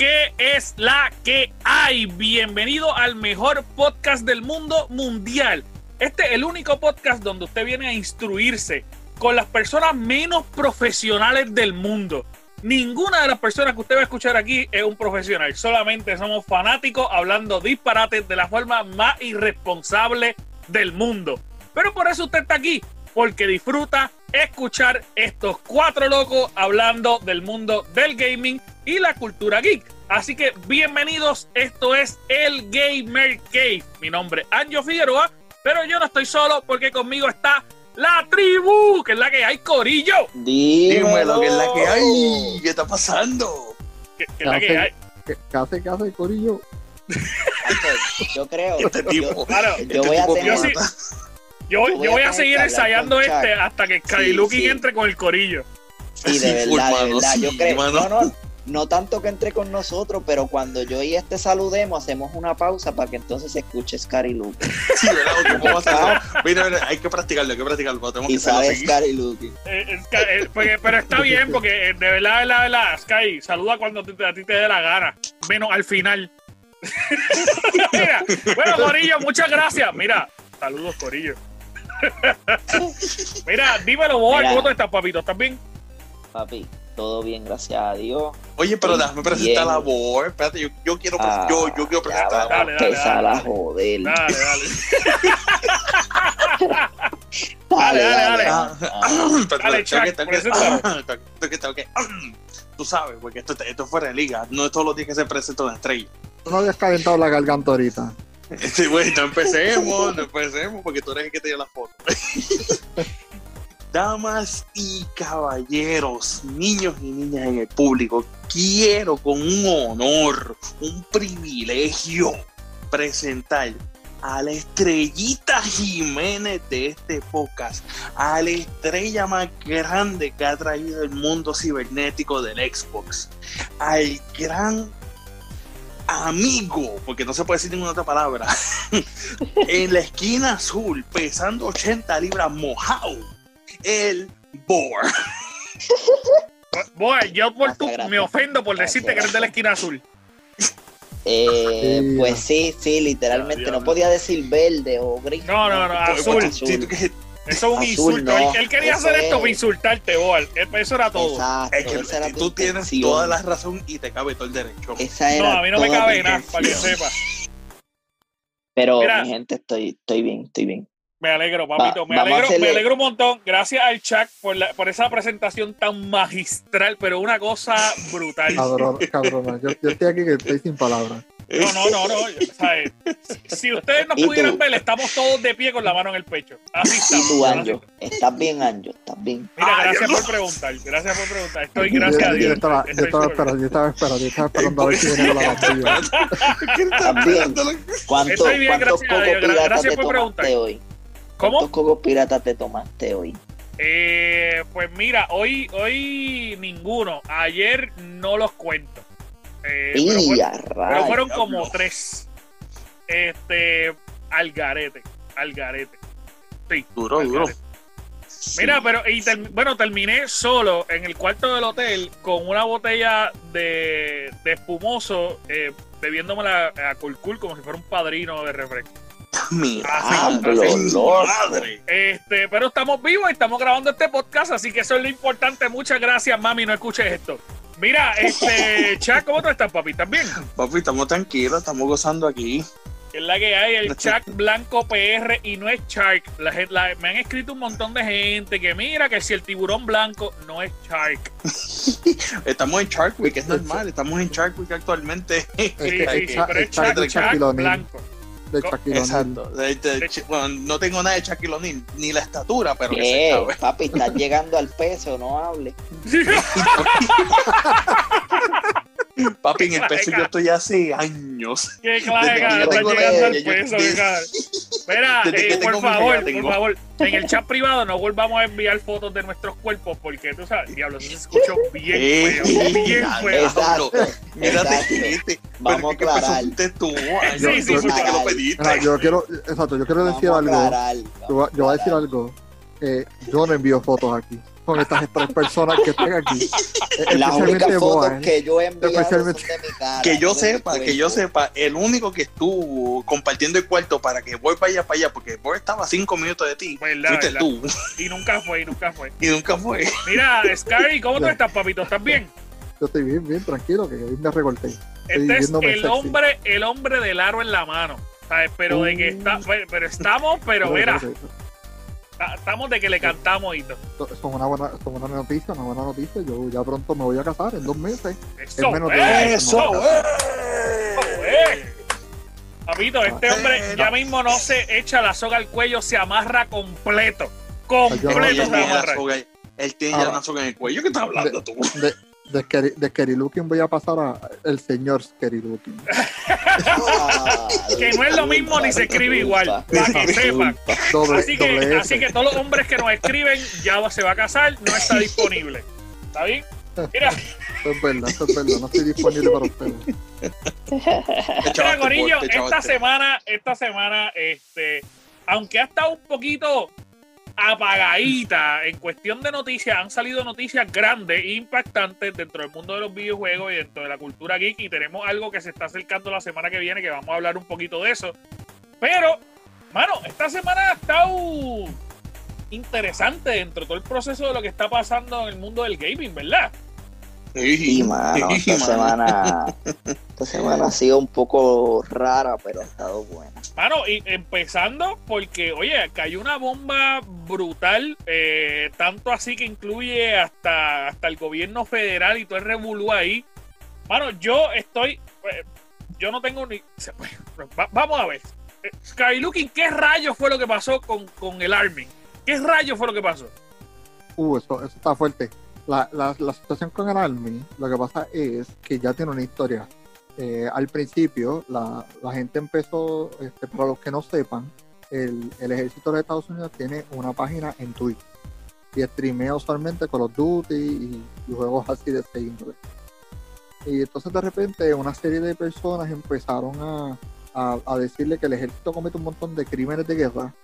Que es la que hay. Bienvenido al mejor podcast del mundo mundial. Este es el único podcast donde usted viene a instruirse con las personas menos profesionales del mundo. Ninguna de las personas que usted va a escuchar aquí es un profesional. Solamente somos fanáticos hablando disparates de la forma más irresponsable del mundo. Pero por eso usted está aquí, porque disfruta escuchar estos cuatro locos hablando del mundo del gaming y la cultura geek. Así que bienvenidos, esto es el Gamer Cave. Mi nombre es Anjo Figueroa, pero yo no estoy solo porque conmigo está la tribu, que es la que hay, Corillo. Dímelo, que es la que hay. ¿Qué está pasando? Que, que es la que hay. ¿Qué qué hace, qué hace, Corillo? Yo creo. Este tipo. Claro, Yo Este voy a tipo tener. yo sí- yo, Yo voy a seguir ensayando este hasta que Sky Sí, entre con el Corillo. Sí, de verdad, de verdad. Yo sí, creo. mano. No, no, no tanto que entre con nosotros, pero cuando yo y este saludemos, hacemos una pausa para que entonces se escuche Scary Luke. Sí, ¿verdad? ¿Cómo va a ser eso? Mira, mira, hay que practicarlo, hay que practicarlo. Tenemos Y que sabe. Scary Luke. Eh, eh, eh, porque- pero está bien, porque eh, de verdad, de verdad, de verdad, Sky, saluda cuando te- a ti te dé la gana, menos al final. Mira, bueno, Corillo, muchas gracias. Mira, saludos, Corillo. Mira, dímelo vos, Mira. ¿cómo tú estás, papito? ¿Estás bien? Papi, todo bien, gracias a Dios. Oye, pero déjame presentar Bien. la voz. Espérate, yo, yo quiero, Ah, yo, yo quiero presentar. vamos a Dale, dale, empezar dale, a dale. joder. Dale, dale. Dale, dale, dale. Tú sabes, porque esto, esto es fuera de liga. No es todos los días que se presenta una estrella. Tú no habías calentado la garganta ahorita. Sí, güey, no empecemos, no empecemos, porque tú eres el que te dio la foto. Damas y caballeros, niños y niñas en el público, quiero con un honor, un privilegio, presentar a la estrellita Jiménez de este podcast, a la estrella más grande que ha traído el mundo cibernético del Xbox, al gran amigo, porque no se puede decir ninguna otra palabra, en la esquina azul, pesando 80 libras mojado, el Boar. Boy, yo por tu, me ofendo por Gracias, decirte que eres de la esquina azul. eh, pues sí, sí, literalmente. No podía decir verde o gris. No, no, no, Pues, azul. pues, sí, tú que- Eso es un Azul, insulto. no. Él, él quería Eso hacer esto es. para insultarte, Boy. Eso era todo. Exacto, es que esa era tu tú tienes intención. toda la razón y te cabe todo el derecho. Esa era No, a mí no me cabe nada, para que intención. sepa. Pero Mira. mi gente, estoy, estoy bien, estoy bien. Me alegro, papito. Va- me, alegro, hacerle- me alegro un montón. Gracias al Chuck por, la- por esa presentación tan magistral, pero una cosa brutal. Cabrón, cabrona. Yo, yo estoy aquí que estoy sin palabras. No, no, no, no. ¿sabes? Si ustedes nos pudieran ver, estamos todos de pie con la mano en el pecho. Así Y estamos. tú, Anjo, estás bien, Anjo, estás bien. Mira, Ay, gracias Dios. por preguntar. Gracias por preguntar. Estoy, Yo- gracias a yo, Dios. estaba, yo estaba esperando, yo estaba esperando, yo estaba esperando a ver si venía con la pastilla. ¿Qué estás Estás bien. esperando? ¿Cuánto- Estoy bien, ¿Cuántos gracias a Dios. Gracias te por preguntar. hoy? ¿Cómo? ¿Cuántos cocos piratas te tomaste hoy? Eh, pues mira, hoy, hoy ninguno. Ayer no los cuento. Eh, pero, ¡Y fue- a fueron como tres. Este, al garete, al garete. Sí, Duro, al duro. garete. Mira, pero y ter- bueno, terminé solo en el cuarto del hotel con una botella de, de espumoso, eh, bebiéndomela a Culcul como si fuera un padrino de refresco. Madre. Este, pero estamos vivos y estamos grabando este podcast, así que eso es lo importante. Muchas gracias, mami, no escuches esto. Mira, este, Chuck, ¿cómo tú estás, papi? ¿Estás bien? Papi, estamos tranquilos, estamos gozando aquí. Es la que hay, el Chuck Blanco PR y no es Shark. La, la- me han escrito un montón de gente que mira que si el tiburón blanco no es Shark. Estamos en Shark Week, es normal, estamos en Shark Week actualmente. Sí, sí, el sí, pero es O'Neal. blanco. De Shaquille O'Neal. Exacto. De- de- ch- bueno, no tengo nada de Shaquille O'Neal, ni la estatura, pero que se ¿Qué? Papi, estás llegando al peso, no hables. Papi, en el peso yo estoy hace años. Qué clase, cara, está llegando al peso, que eh, por favor, por favor, en el chat privado no volvamos a enviar fotos de nuestros cuerpos porque tú sabes, diablo, eso se escuchó bien Eh, feo, bien feo. Exacto. Este. Vamos a aclarar. fuiste tú. Sí, yo- sí, sé que lo pediste. Mira, yo quiero, exacto, yo quiero decir algo. Yo, voy- a decir algo. eh, yo no envío fotos aquí. Con estas tres personas que están aquí. Las únicas fotos eh. que yo he enviado son Especialmente- de mi cara. Que yo sepa, que yo sepa, el único que estuvo compartiendo el cuarto para que voy para allá, para allá, porque vos estaba a cinco minutos de ti, Verdad, fuiste verdad. tú, Y nunca fue, y nunca fue. y nunca fue. Mira, Scary, ¿cómo tú estás, papito? ¿Estás bien? Yo estoy bien, bien tranquilo, que hoy me recorté. Este es el sexy. hombre, el hombre del aro en la mano. ¿sabes? Pero de que está, pero estamos, pero mira, estamos de que le cantamos y todo. es una buena, es una noticia, una buena noticia. Yo ya pronto me voy a casar en dos meses. Eso, menos de es, meses ¡Eso! eh. Papito, este hombre ya mismo no se echa la soga al cuello, se amarra completo. Completo se tiene, la amarra. soga, él tiene ya Ah. una soga en el cuello. ¿Qué estás hablando tú? De, de, Scary- de Scary Looking voy a pasar a el señor Scary Looking. Que no es lo mismo ni se escribe igual, para que sepan. Así que, así que todos los hombres que nos escriben ya se va a casar, no está disponible. ¿Está bien? Mira, Eso es verdad, eso es verdad. No estoy disponible para ustedes. Mira, Corillo, esta semana, esta semana, este, aunque ha estado un poquito apagadita en cuestión de noticias, han salido noticias grandes e impactantes dentro del mundo de los videojuegos y dentro de la cultura geek y tenemos algo que se está acercando la semana que viene que vamos a hablar un poquito de eso. Pero, mano, esta semana ha estado interesante dentro de todo el proceso de lo que está pasando en el mundo del gaming, ¿verdad? Sí, mano, Sí, esta mano. semana, esta semana ha sido un poco rara, pero ha estado buena. Mano, y empezando porque, oye, cayó una bomba brutal, eh, tanto así que incluye hasta, hasta el gobierno federal y todo el revolú ahí. Mano, yo estoy, eh, yo no tengo ni... va- vamos a ver. Eh, Skylooking, ¿qué rayos fue lo que pasó con, con el Army? ¿Qué rayos fue lo que pasó? Uh, eso, eso está fuerte. La, situación con el Army, lo que pasa es que ya tiene una historia. Eh, al principio, la, gente empezó, este, para los que no sepan, el, ejército de Estados Unidos tiene una página en Twitch y streamea usualmente Call of Duty y, y juegos así de ese índole. Y entonces de repente una serie de personas empezaron a, decirle que el ejército comete un montón de crímenes de guerra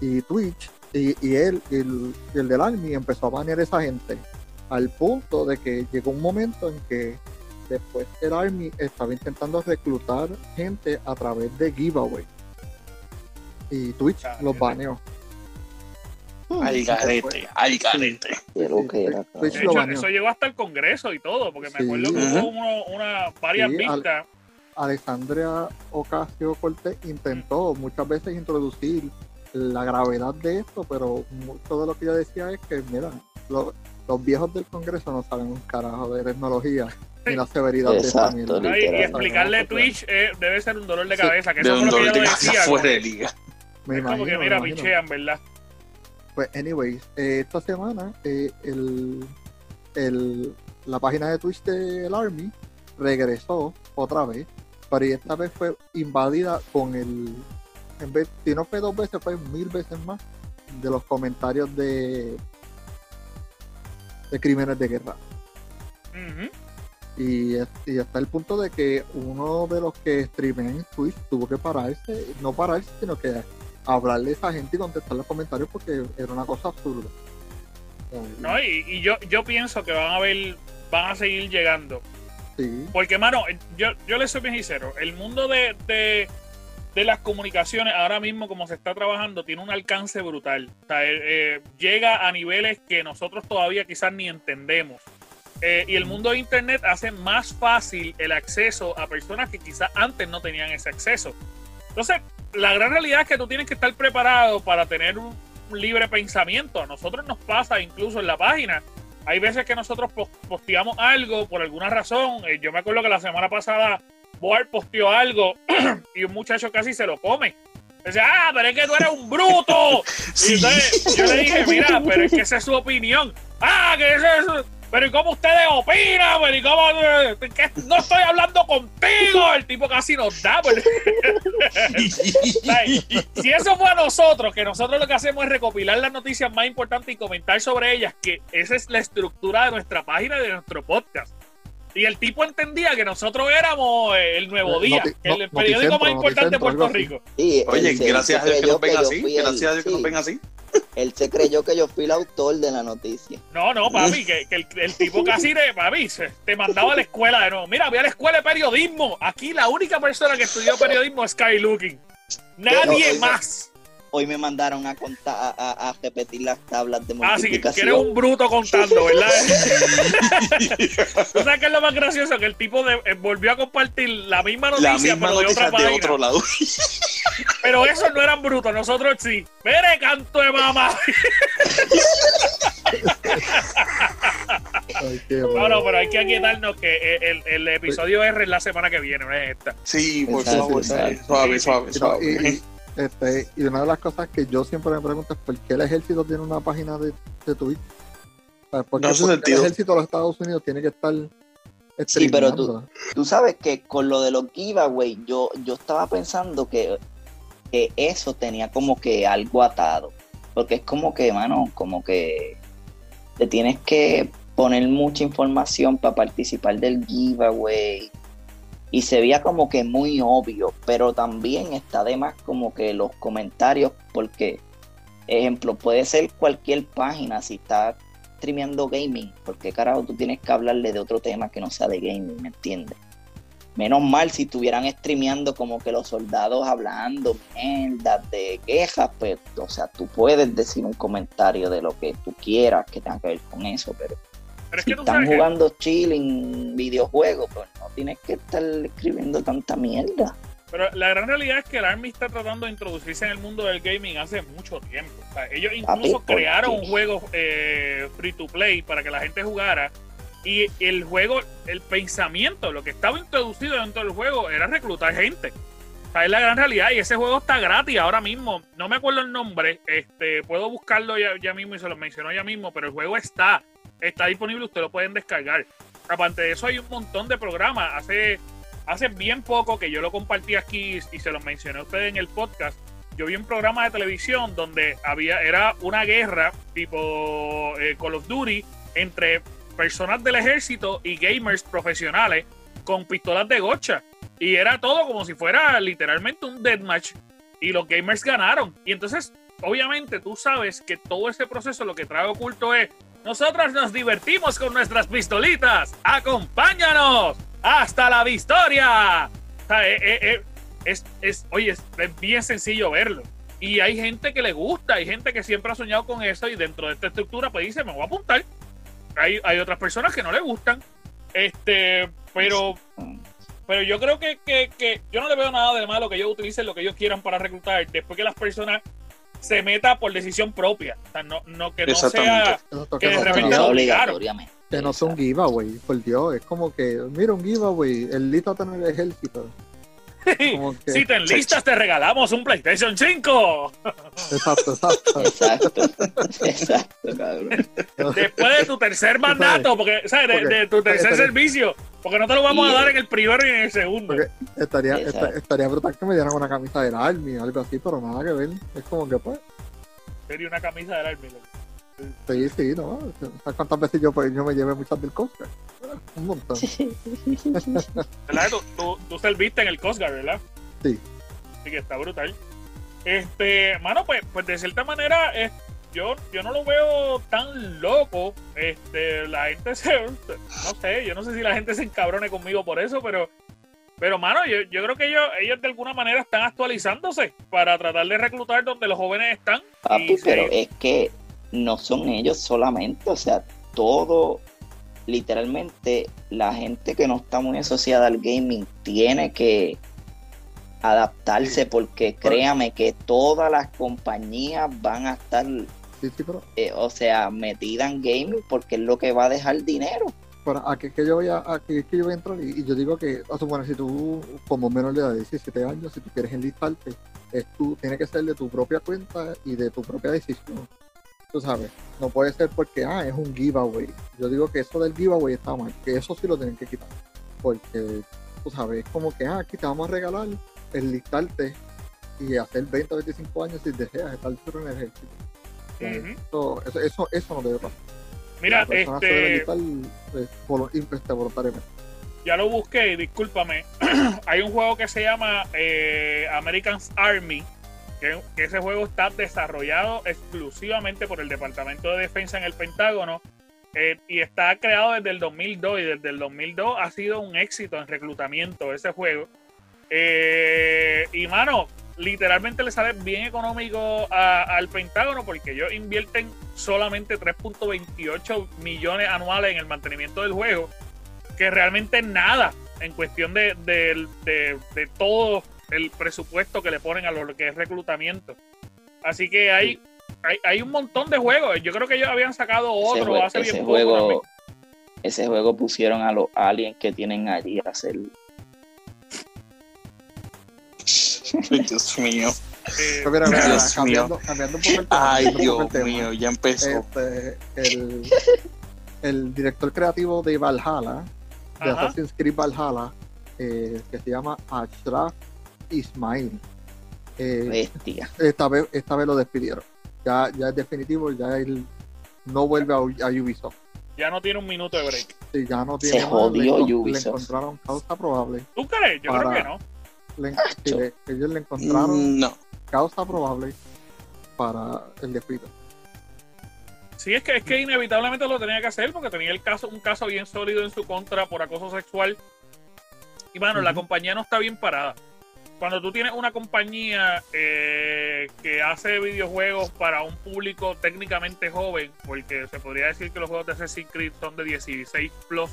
y Twitch y, él y el, el del Army empezó a banear a esa gente al punto de que llegó un momento en que después el Army estaba intentando reclutar gente a través de giveaway. Y Twitch Ah, los baneó. Al garete, al garete. Eso llegó hasta el Congreso y todo, porque me Sí. acuerdo que hubo uno- una, varias Sí, al- vistas. Alexandria Ocasio Cortés intentó muchas veces introducir la gravedad de esto, pero mucho de lo que ella decía es que, mira, lo- los viejos del Congreso no saben un carajo de tecnología ni la severidad Exacto, de esta mierda. Y, y explicarle Twitch eh, debe ser un dolor de Sí. cabeza, que De eso un lo que cabeza decía. fuera de liga. Me es como imagino, que mira, pichean, ¿verdad? Pues, anyways, eh, esta semana eh, el, el- la página de Twitch del Army regresó otra vez, pero esta vez fue invadida con el. En vez, si no fue dos veces, fue mil veces más de los comentarios de, de crímenes de guerra. Y, y hasta el punto de que uno de los que streamean en Twitch tuvo que pararse, no pararse, sino que hablarle a esa gente y contestar los comentarios porque era una cosa absurda. ¿no? Y, y yo, yo pienso que van a ver, van a seguir llegando. Sí, Porque, mano, yo, yo les soy bien sincero, el mundo de, de, de las comunicaciones ahora mismo como se está trabajando tiene un alcance brutal. O sea, eh, eh, llega a niveles que nosotros todavía quizás ni entendemos. Eh, y el mundo de Internet hace más fácil el acceso a personas que quizás antes no tenían ese acceso. Entonces, la gran realidad es que tú tienes que estar preparado para tener un libre pensamiento. A nosotros nos pasa incluso en la página. Hay veces que nosotros pos- posteamos algo por alguna razón. Yo me acuerdo que la semana pasada Boar posteó algo y un muchacho casi se lo come. Dice, ah, pero es que tú eres un bruto. Y Sí. entonces yo le dije, mira, pero es que esa es su opinión. Ah, que eso es. Pero ¿y cómo ustedes opinan? Pero ¿y cómo? que no estoy hablando contigo. El tipo casi nos da. pero- ¿sabes? si eso fue a nosotros, que nosotros lo que hacemos es recopilar las noticias más importantes y comentar sobre ellas, que esa es la estructura de nuestra página y de nuestro podcast. Y el tipo entendía que nosotros éramos eh, el Nuevo Día, noti- el periódico más importante de Puerto. Rico. Sí, Oye, gracias a Dios que nos ven así. Gracias a Dios que nos ven así. Él se creyó que yo fui el autor de la noticia. No, no, papi, que, que el, el tipo casi te, papi, se- te mandaba a la escuela de nuevo. Mira, voy a la escuela de periodismo. Aquí la única persona que estudió periodismo es Sky Looking. Nadie más. Hoy me mandaron a contar, a, a- a repetir las tablas de Así que, que multiplicación. eres un bruto contando, ¿verdad? ¿Tú sabes qué es lo más gracioso? Que el tipo de- eh, volvió a compartir la misma La noticia, misma pero de otra de otro lado. Pero esos no eran brutos, nosotros sí. ¡Mire, canto de mamá! Ay, No, bueno. no, pero hay que aquietarnos que eh, el, el episodio R es la semana que viene, no es esta. Sí, por favor, suave, suave, Y, suave. Y- este, y una de las cosas que yo siempre me pregunto es por qué el ejército tiene una página de, de Twitch. O sea, ¿por qué- No hace por qué sentido. El ejército de los Estados Unidos tiene que estar. Sí, pero tú-? Tú sabes que con lo de los giveaway, yo, yo estaba pensando que, que eso tenía como que algo atado. Porque es como que, mano, como que te tienes que poner mucha información para participar del giveaway. Y se veía como que muy obvio, pero también está de más como que los comentarios, porque, ejemplo, puede ser cualquier página, si está streameando gaming, porque carajo tú tienes que hablarle de otro tema que no sea de gaming, ¿me entiendes? Menos mal si estuvieran streameando como que los soldados hablando mierdas de quejas, pues, o sea, tú puedes decir un comentario de lo que tú quieras que tenga que ver con eso, pero Pero es si que tú están sabes que- jugando chilling videojuegos, pues no tienes que estar escribiendo tanta mierda. Pero la gran realidad es que el Army está tratando de introducirse en el mundo del gaming hace mucho tiempo. O sea, ellos incluso ¿por crearon un juego eh, free to play para que la gente jugara. Y el juego, el pensamiento, lo que estaba introducido dentro del juego era reclutar gente. O sea, es la gran realidad. Y ese juego está gratis ahora mismo. No me acuerdo el nombre. Este, puedo buscarlo ya, ya mismo y se lo mencionó ya mismo. Pero el juego está. Está disponible. Ustedes lo pueden descargar. Aparte de eso, hay un montón de programas. Hace hace bien poco que yo lo compartí aquí y se lo mencioné a ustedes en el podcast. Yo vi un programa de televisión donde había era una guerra tipo eh, Call of Duty entre personas del ejército y gamers profesionales con pistolas de gocha. Y era todo como si fuera literalmente un deathmatch. Y los gamers ganaron. Y entonces, obviamente, tú sabes que todo ese proceso lo que trae oculto es nosotros nos divertimos con nuestras pistolitas. ¡Acompáñanos! ¡Hasta la victoria! Eh, eh, eh, es, es- oye, es bien sencillo verlo. Y hay gente que le gusta, hay gente que siempre ha soñado con eso y dentro de esta estructura pues dice, me voy a apuntar. Hay, hay otras personas que no le gustan. Este, pero, pero yo creo que, que, que yo no le veo nada de malo que ellos utilicen lo que ellos quieran para reclutar después que las personas se meta por decisión propia. O sea, no, no que no sea que de no, repente sea- lo No obligaron. obligatoriamente. que no sea un giveaway, por Dios. Es como que, mira, un giveaway. El listo tener el ejército. Que- Si te enlistas, te regalamos un PlayStation 5. Exacto, exacto. Exacto, exacto, cabrón. Después de tu tercer mandato, porque, ¿sabes? De, de tu tercer servicio. Porque no te lo vamos a dar en el primero y en el segundo. Estaría, esta- estaría brutal que me dieran una camisa del Army o algo así, pero nada que ver. Es como que, pues, Sería una camisa del Army. loco. Sí, sí, ¿no? ¿Sabes cuántas veces yo, pues, yo me llevé muchas del Coast Guard? Un montón. ¿Verdad? Tú, tú, tú serviste en el Coast Guard, ¿verdad? Sí. Así que está brutal. Este, mano, pues, pues de cierta manera, es- yo, yo no lo veo tan loco. Este, la gente se. No sé, yo no sé si la gente se encabrone conmigo por eso, pero. Pero, mano, yo, yo creo que ellos, ellos de alguna manera están actualizándose para tratar de reclutar donde los jóvenes están. Papi, pero se- es que no son ellos solamente, o sea, todo, literalmente, la gente que no está muy asociada al gaming tiene que adaptarse porque créame que todas las compañías van a estar, eh, o sea, metidas en gaming porque es lo que va a dejar dinero. pero aquí es que yo voy a, aquí es que yo voy a entrar y, y yo digo que, a suponer, si tú, como menor de edad de 17 años, si tú quieres enlistarte, es tú, tiene que ser de tu propia cuenta y de tu propia decisión. Tú sabes, no puede ser porque, ah, es un giveaway. Yo digo que eso del giveaway está mal, que eso sí lo tienen que quitar. Porque, tú sabes, es como que, ah, aquí te vamos a regalar enlistarte y hacer 20 o 25 años si deseas estar en el ejército. Eso, eso, eso, eso no debe pasar. Mira, este, enlistar eh, volu- este, voluntariamente. ya lo busqué, discúlpame. Hay un juego que se llama eh, American Army, que, ese juego está desarrollado exclusivamente por el Departamento de Defensa en el Pentágono eh, y está creado desde el 2002 y desde el 2002 ha sido un éxito en reclutamiento ese juego. Eh, y mano, literalmente le sale bien económico al Pentágono porque ellos invierten solamente 3.28 millones anuales en el mantenimiento del juego, que realmente nada en cuestión de- de- de todo el presupuesto que le ponen a lo que es reclutamiento. Así que hay, hay, hay un montón de juegos. Yo creo que ellos habían sacado otro hace ese bien poco también. juego, ese juego pusieron a los aliens que tienen allí a hacer. Dios mío. Eh, Pero mira, mira, Dios cambiando, cambiando un poco el tema. Ay, Dios poco el tema. mío, ya empezó. Este, el, el director creativo de Valhalla, de Ajá. Assassin's Creed Valhalla, eh, que se llama Ashraf Ismail. Eh, Bestia. esta, vez, esta vez lo despidieron. Ya, ya es definitivo, ya él no vuelve a, a Ubisoft. ya no tiene un minuto de break. Sí, ya no Se tiene más, jodió le, encon- le Ubisoft. encontraron causa probable. ¿Tú crees? Yo Para- creo que no. Le en- sí, le- ellos le encontraron No. causa probable para el despido. Sí, es que, es que inevitablemente lo tenía que hacer porque tenía el caso, un caso bien sólido en su contra por acoso sexual. Y bueno, la compañía no está bien parada. Cuando tú tienes una compañía eh, que hace videojuegos para un público técnicamente joven, porque se podría decir que los juegos de Assassin's Creed son de 16 plus,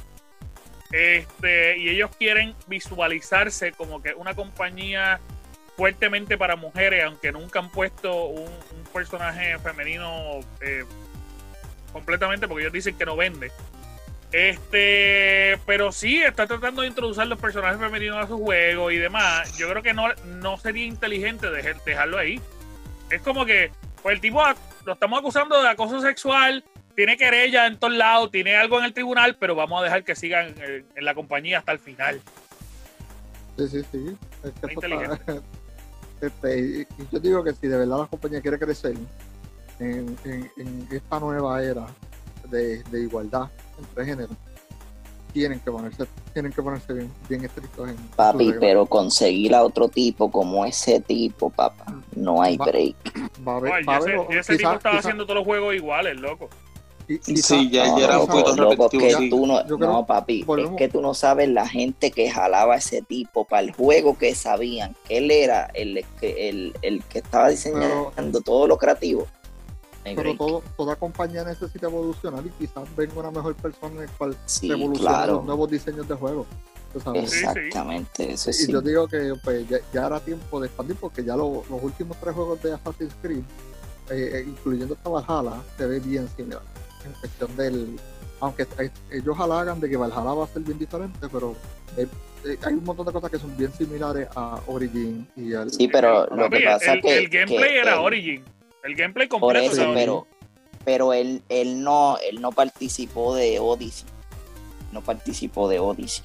este, y ellos quieren visualizarse como que una compañía fuertemente para mujeres, aunque nunca han puesto un, personaje femenino eh, completamente, porque ellos dicen que no vende. Este, pero sí, está tratando de introducir los personajes femeninos a su juego y demás. Yo creo que no, no sería inteligente dejar- dejarlo ahí. Es como que, pues el tipo lo estamos acusando de acoso sexual, tiene querella en todos lados, tiene algo en el tribunal, pero vamos a dejar que sigan en, en la compañía hasta el final. Sí, sí, sí. Es que está- este, y yo digo que si de verdad la compañía quiere crecer en, en- en esta nueva era de, de igualdad entre géneros, tienen que ponerse, tienen que ponerse bien, bien estrictos en Papi, pero conseguir a otro tipo como ese tipo, papá, no hay Va- break. va a va a ese, tipo estaba quizá- haciendo todos los juegos iguales, loco. qui- quizá- Sí, ya, No, ya era un loco, poquito loco, repetitivo. que tú no, creo- no, papi, volvemos- es que tú no sabes la gente que jalaba a ese tipo para el juego que sabían que él era el que, el, el que estaba diseñando todo lo creativo. Pero todo, toda compañía necesita evolucionar y quizás venga una mejor persona en el cual Sí, revolucione claro. los nuevos diseños de juego. tú sabes. Sí, sí. Exactamente, eso Y sí. yo digo que pues, ya, ya era tiempo de expandir porque ya lo- los últimos tres juegos de Assassin's Creed, eh, eh, incluyendo esta Valhalla, se ve bien similar. En cuestión del. Aunque eh, ellos halagan de que Valhalla va a ser bien diferente, pero eh, eh, hay un montón de cosas que son bien similares a Origin y al. Sí, pero lo que pasa el, que- el gameplay que era el- Origin. El gameplay Por completo eso, era Origin. pero, pero él, él no, él no participó de Odyssey. No participó de Odyssey.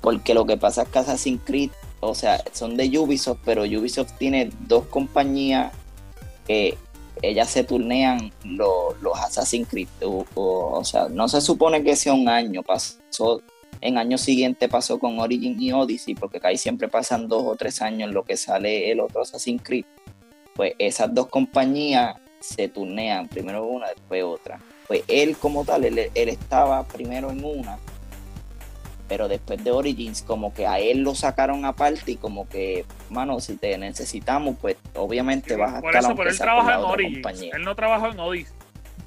Porque lo que pasa es que Assassin's Creed, o sea, son de Ubisoft, pero Ubisoft tiene dos compañías que ellas se turnean los, los Assassin's Creed. O, o- o sea, no se supone que sea un año, pasó, en año siguiente pasó con Origin y Odyssey, porque ahí siempre pasan dos o tres años en lo que sale el otro Assassin's Creed. Pues esas dos compañías se turnean, primero una, después otra. Pues él como tal, él, él estaba primero en una, pero después de Origins como que a él lo sacaron aparte y como que, mano, si te necesitamos, pues obviamente vas a por estar eso, pero él trabaja la en otra Origins. compañía. Él no trabajó en Odyssey.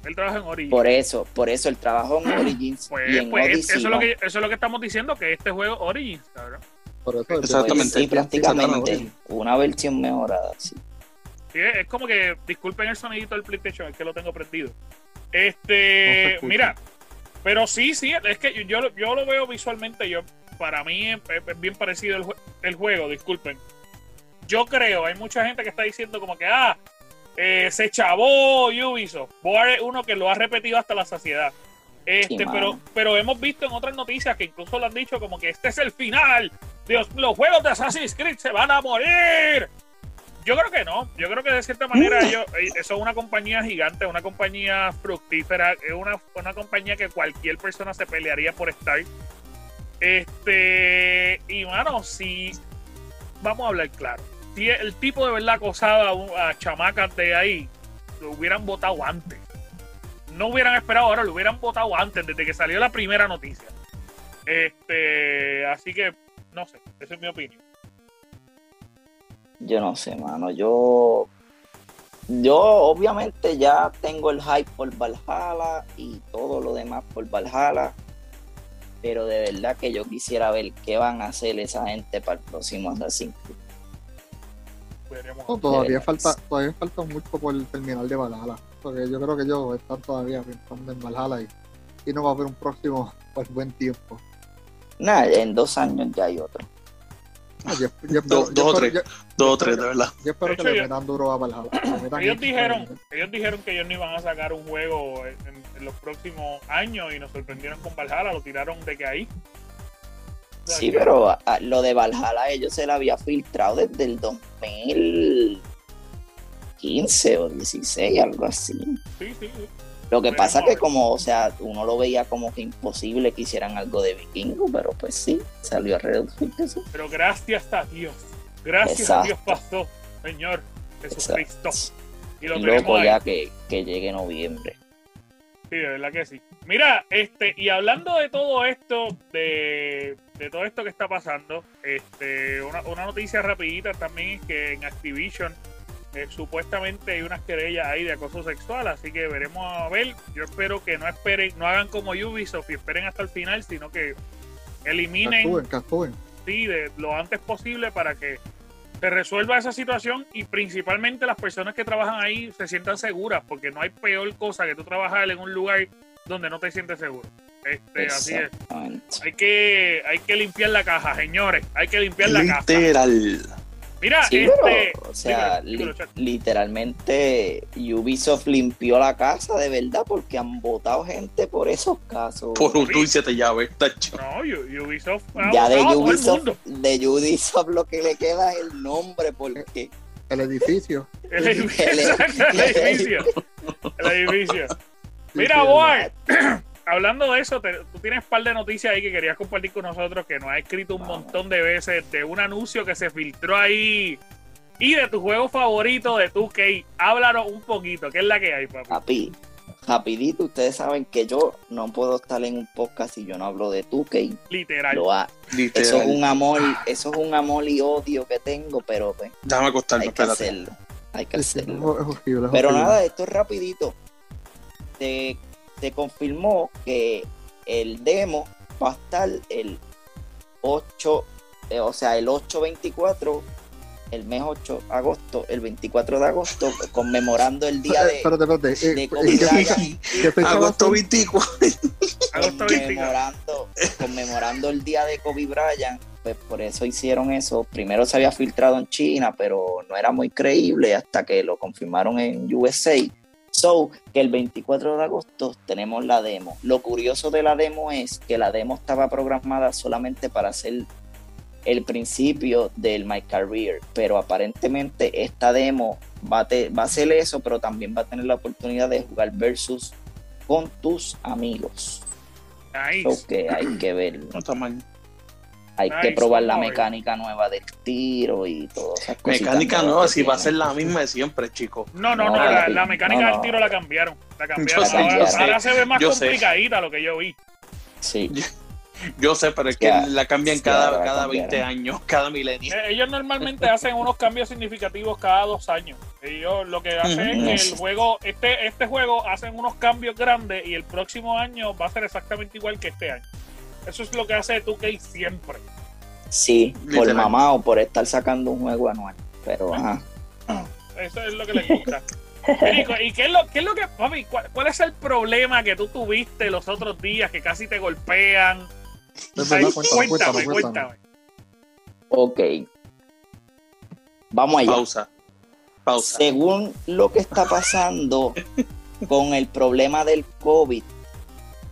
Él trabaja en Origins. Por eso, por eso el trabajo en Origins pues, y en pues, Odyssey. eso, es lo que, eso es lo que estamos diciendo, que este juego Origins, cabrón. por eso Exactamente. Pues sí, prácticamente una versión mejorada, sí. Sí, es como que, disculpen el sonidito del PlayStation, es que lo tengo prendido. Este, mira, pero sí, sí, es que yo, yo, lo- yo lo veo visualmente, yo para mí es, es bien parecido el, el juego, disculpen. Yo creo, hay mucha gente que está diciendo como que, ah, eh, se chavó Ubisoft. Boar es uno que lo ha repetido hasta la saciedad. Este, Sí, pero, pero hemos visto en otras noticias que incluso lo han dicho como que este es el final. Dios, los juegos de Assassin's Creed se van a morir. Yo creo que no. Yo creo que de cierta manera ellos eh, son una compañía gigante, una compañía fructífera, es una, una compañía que cualquier persona se pelearía por estar. Este, y mano, si vamos a hablar claro. si el tipo de verdad acosaba a, a chamacas de ahí, lo hubieran votado antes. No hubieran esperado ahora, lo hubieran votado antes, desde que salió la primera noticia. Este, así que, no sé, esa es mi opinión. Yo no sé, mano. Yo. Yo, obviamente, ya tengo el hype por Valhalla y todo lo demás por Valhalla. Pero de verdad que yo quisiera ver qué van a hacer esa gente para el próximo Assassin's Creed. No, todavía falta, todavía falta mucho por el terminal de Valhalla. Porque yo creo que ellos están todavía pensando en Valhalla y, y no va a haber un próximo por buen tiempo. Nada, en dos años ya hay otro. No, yo- yo espero- Dos- o tres. Dos o tres, de verdad. Yo espero que le metan duro a Valhalla. Ellos dijeron, ellos dijeron que ellos no iban a sacar un juego en, en los próximos años y nos sorprendieron con Valhalla, lo tiraron de que ahí. O sea, Sí, que- pero a- a- lo de Valhalla a ellos se le había filtrado desde el 2015 o 16, algo así. Sí, sí, sí. Lo que pasa que como, o sea, uno lo veía como que imposible que hicieran algo de vikingo, pero pues sí, salió a resultar sí. Pero gracias a Dios. Gracias Exacto. a Dios pasó, Señor Jesucristo. Y lo loco ya que, que llegue noviembre. Sí, de verdad que sí. Mira, este, y hablando de todo esto, de, de todo esto que está pasando, este, una, una noticia rapidita también es que en Activision eh, supuestamente hay unas querellas ahí de acoso sexual, así que veremos a ver. Yo espero que no esperen, no hagan como Ubisoft y esperen hasta el final, sino que eliminen sí, de lo antes posible para que se resuelva esa situación y principalmente las personas que trabajan ahí se sientan seguras, porque no hay peor cosa que tú trabajar en un lugar donde no te sientes seguro. Este, así es. Hay que, hay que limpiar la caja, señores. Hay que limpiar la caja. Literal. Mira, Sí, este. pero, o sea, li- literalmente Ubisoft limpió la casa de verdad porque han votado gente por esos casos. Por un siete llaves, tacho. No, Ubisoft. ya de Ubisoft, de Ubisoft lo que le queda es el nombre porque El edificio. El edificio. El- edificio. El edificio. Mira, Sí, Boy, hablando de eso, te- tú tienes un par de noticias ahí que querías compartir con nosotros que nos ha escrito un Vamos. montón de veces de un anuncio que se filtró ahí y de tu juego favorito de 2K. Háblanos un poquito, ¿qué es la que hay, papi? Papi, rapidito, ustedes saben que yo no puedo estar en un podcast si yo no hablo de tu que Literal. lo ha- eso es un amor, eso es un amor y odio que tengo, pero pues, Déjame acostarme, hay que espérate. hacerlo, hay que hacerlo. es horrible, es Pero nada, esto es rapidito. Se, se confirmó que el demo va a estar el 8, eh, o sea, el 8-24, el mes 8 de agosto, el 24 de agosto, conmemorando el día de, Espérate, espérate. eh, de eh, Kobe ¿qué fecha- Bryant, qué fecha va a Agosto ser? 24. Agosto 24. conmemorando, conmemorando el día de Kobe Bryant. Pues por eso hicieron eso. Primero se había filtrado en China, pero no era muy creíble hasta que lo confirmaron en USA. So, que el 24 de agosto tenemos la demo. Lo curioso de la demo es que la demo estaba programada solamente para hacer el principio del My Career, pero aparentemente esta demo va a, te- va a ser eso, pero también va a tener la oportunidad de jugar versus con tus amigos. Nice. So que hay que verlo. No está mal. Hay Nice, que probar la mecánica nueva del tiro y todas esas cosas. Mecánica nueva, si va a ser la misma de siempre, chicos. No, no, No, no, la, mecánica no, del tiro la cambiaron. La cambiaron. Yo sé, ahora, yo sé. ahora se ve más Yo sé. complicadita lo que yo vi. Sí, Yo sé, pero es que la cambian cada, la cada cambiaron. 20 años, cada milenio. Eh, Ellos normalmente hacen unos cambios significativos cada dos años. Ellos lo que hacen es que el juego, este, este juego hacen unos cambios grandes y el próximo año va a ser exactamente igual que este año. Eso es lo que hace 2K siempre. sí, por mamá o por estar sacando un juego anual. Pero ajá. Eso es lo que les gusta. ¿Y qué es lo, qué es lo que, papi, cuál, cuál es el problema que tú tuviste los otros días que casi te golpean? Ay, cuéntame, cuéntame, cuéntame, cuéntame. Ok. Vamos allá. Pausa. Pausa. Según lo que está pasando con el problema del COVID,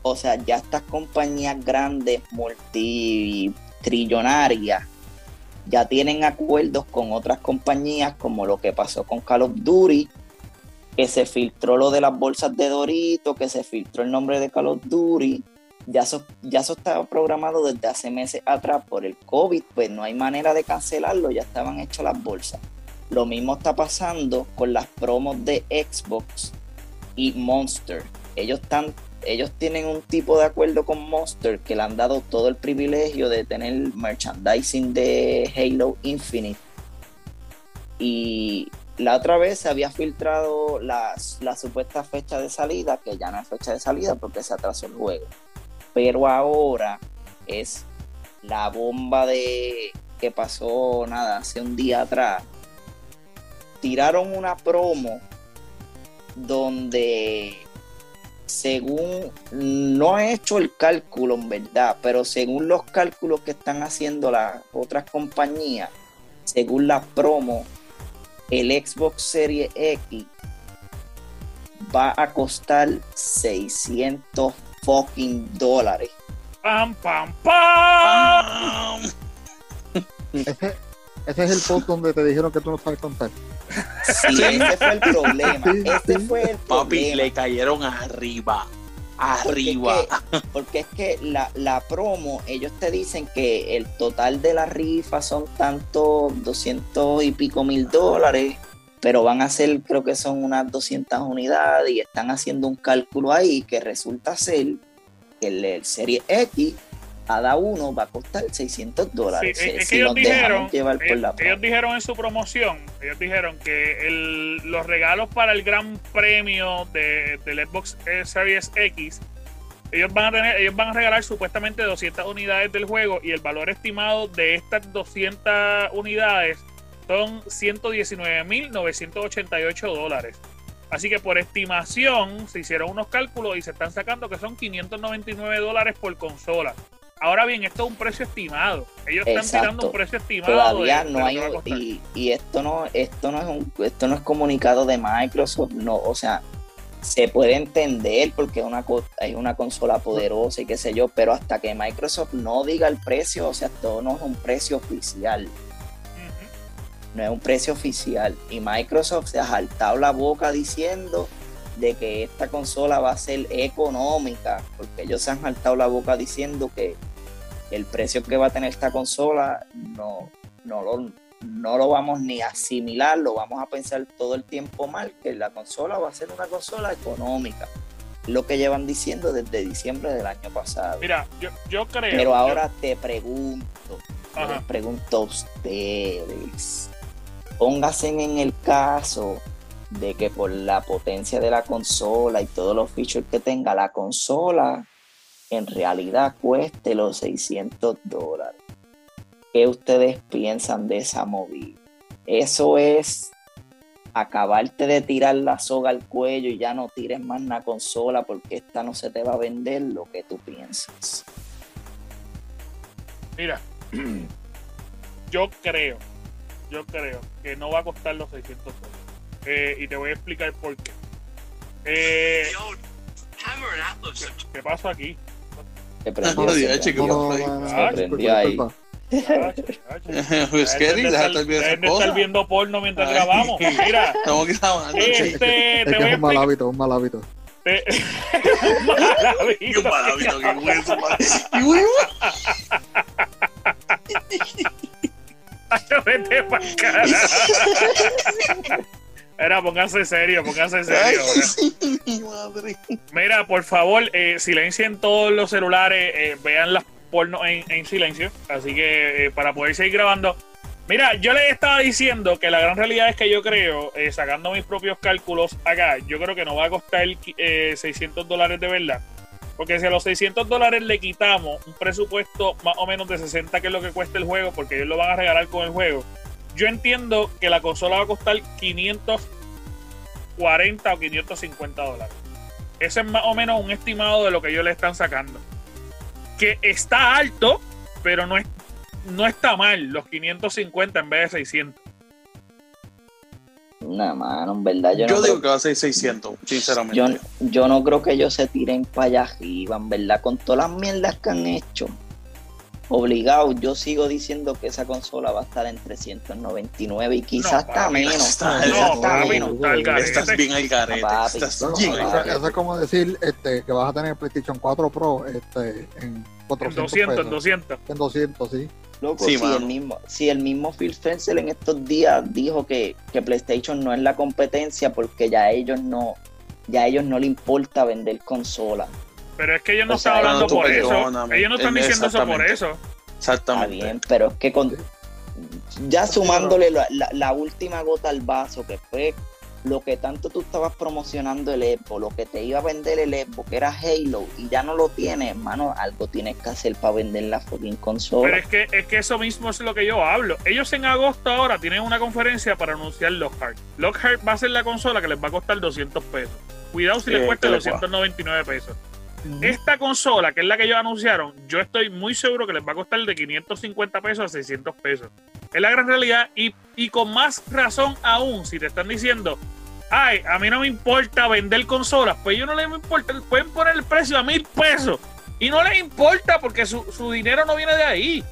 o sea, ya estas compañías grandes, multitrillonarias, ya tienen acuerdos con otras compañías, como lo que pasó con Call of Duty, que se filtró lo de las bolsas de Dorito, que se filtró el nombre de Call of Duty. Ya eso, ya eso estaba programado desde hace meses atrás por el COVID, pues no hay manera de cancelarlo, ya estaban hechas las bolsas. Lo mismo está pasando con las promos de Xbox y Monster. Ellos están ellos tienen un tipo de acuerdo con Monster que le han dado todo el privilegio de tener merchandising de Halo Infinite. Y la otra vez se había filtrado la, supuesta fecha de salida, que ya no es fecha de salida porque se atrasó el juego. Pero ahora es la bomba de que pasó nada hace un día atrás. Tiraron una promo donde según no he hecho el cálculo en verdad, pero según los cálculos que están haciendo las otras compañías, según la promo, el Xbox Series X va a costar 600 fucking dólares. ¡Pam, pam, pam! Ese, ese es el post donde te dijeron que tú no sabes contar. Sí, ese fue el problema. Ese fue el Papi, problema. le cayeron arriba. Porque Arriba. es que, porque es que la, la promo, ellos te dicen que el total de la rifa son tantos 200 y pico mil dólares, pero van a ser, creo que son unas 200 unidades y están haciendo un cálculo ahí que resulta ser que el, el Serie X, cada uno va a costar 600 dólares. Sí, es- si- que ellos dijeron, llevar por ellos, la ellos dijeron en su promoción, ellos dijeron que el- los regalos para el gran premio de, del Xbox Series X, ellos van a tener, ellos van a regalar supuestamente 200 unidades del juego y el valor estimado de estas 200 unidades son 119.988 dólares. Así que por estimación se hicieron unos cálculos y se están sacando que son 599 dólares por consola. Ahora bien, esto es un precio estimado. Ellos están tirando un precio estimado. todavía de- no hay y, y esto no esto no es un esto no es comunicado de Microsoft no o sea se puede entender porque es una es una consola poderosa y qué sé yo pero hasta que Microsoft no diga el precio o sea esto no es un precio oficial no es un precio oficial y Microsoft se ha saltado la boca diciendo de que esta consola va a ser económica porque ellos se han saltado la boca diciendo que el precio que va a tener esta consola no, no, lo, no lo vamos ni a asimilar, lo vamos a pensar todo el tiempo mal, que la consola va a ser una consola económica. Lo que llevan diciendo desde diciembre del año pasado. Mira, yo, yo creo. Pero yo- ahora te pregunto, les pregunto a ustedes, pónganse en el caso de que por la potencia de la consola y todos los features que tenga la consola, en realidad cueste los 600 dólares. ¿Qué ustedes piensan de esa movida? Eso es acabarte de tirar la soga al cuello y ya no tires más la consola porque esta no se te va a vender lo que tú piensas. Mira, yo creo, yo creo que no va a costar los 600 dólares. Eh, y te voy a explicar por qué. Eh, ¿qué, qué pasó aquí? Se prendió, Ah, ahí. disculpa. Chacho, chacho. Es deja estar- viendo porno mientras Ay. grabamos. Mira, Estamos grabando. Este, te Es que es un mal hábito, un mal hábito. te- Un mal hábito. Qué maravilla, qué hueso. Y huevo. Vete carajo. Era, pónganse serio, pónganse Ay, serio. sí, mi madre. Mira, por favor, eh, silencien todos los celulares, eh, vean las porno en, en silencio. Así que eh, para poder seguir grabando. Mira, yo les estaba diciendo que la gran realidad es que yo creo, eh, sacando mis propios cálculos acá, yo creo que no va a costar eh, 600 dólares de verdad. Porque si a los 600 dólares le quitamos un presupuesto más o menos de 60, que es lo que cuesta el juego, porque ellos lo van a regalar con el juego, yo entiendo que la consola va a costar 540 o 550 dólares. Ese es más o menos un estimado de lo que ellos le están sacando. Que está alto, pero no, es, no está mal los 550 en vez de 600. Nah, mano, en verdad yo, Yo no digo creo, que va a ser 600, sinceramente. yo, yo no creo que ellos se tiren para allá arriba, en verdad, con todas las mierdas que han hecho. Obligado, yo sigo diciendo que esa consola va a estar en 399 y quizás No, hasta menos. está- quizás No, hasta papi, menos. no está. Estás bien al garete. Papi, Estás no, bien Eso, al es como decir este, que vas a tener PlayStation 4 Pro este, en En 400 200, en pesos. 200. En 200, sí. Loco, Sí, si, mano. el mismo, si el mismo Phil Spencer en estos días dijo que, que PlayStation no es la competencia porque ya a ellos no, ya a ellos no le importa vender consola. Pero es que ellos no O sea, están hablando por eso. Ellos no están diciendo eso por exactamente. eso. Está Exactamente. bien, pero es que con ya sumándole la, la- la última gota al vaso, que fue lo que tanto tú estabas promocionando el Evo, lo que te iba a vender el Evo, que era Halo, y ya no lo tienes, hermano, algo tienes que hacer para vender la fucking Pero consola. es que, es que eso mismo es lo que yo hablo. Ellos en agosto ahora tienen una conferencia para anunciar Lockhart. Lockhart va a ser la consola que les va a costar 200 pesos. Cuidado si les cuesta que le 299 pesos. Esta consola, que es la que ellos anunciaron, yo estoy muy seguro que les va a costar de 550 pesos a 600 pesos. Es la gran realidad y, y con más razón aún, si te están diciendo, ay, a mí no me importa vender consolas, pues ellos no les importa, pueden poner el precio a mil pesos y no les importa porque su, su dinero no viene de ahí.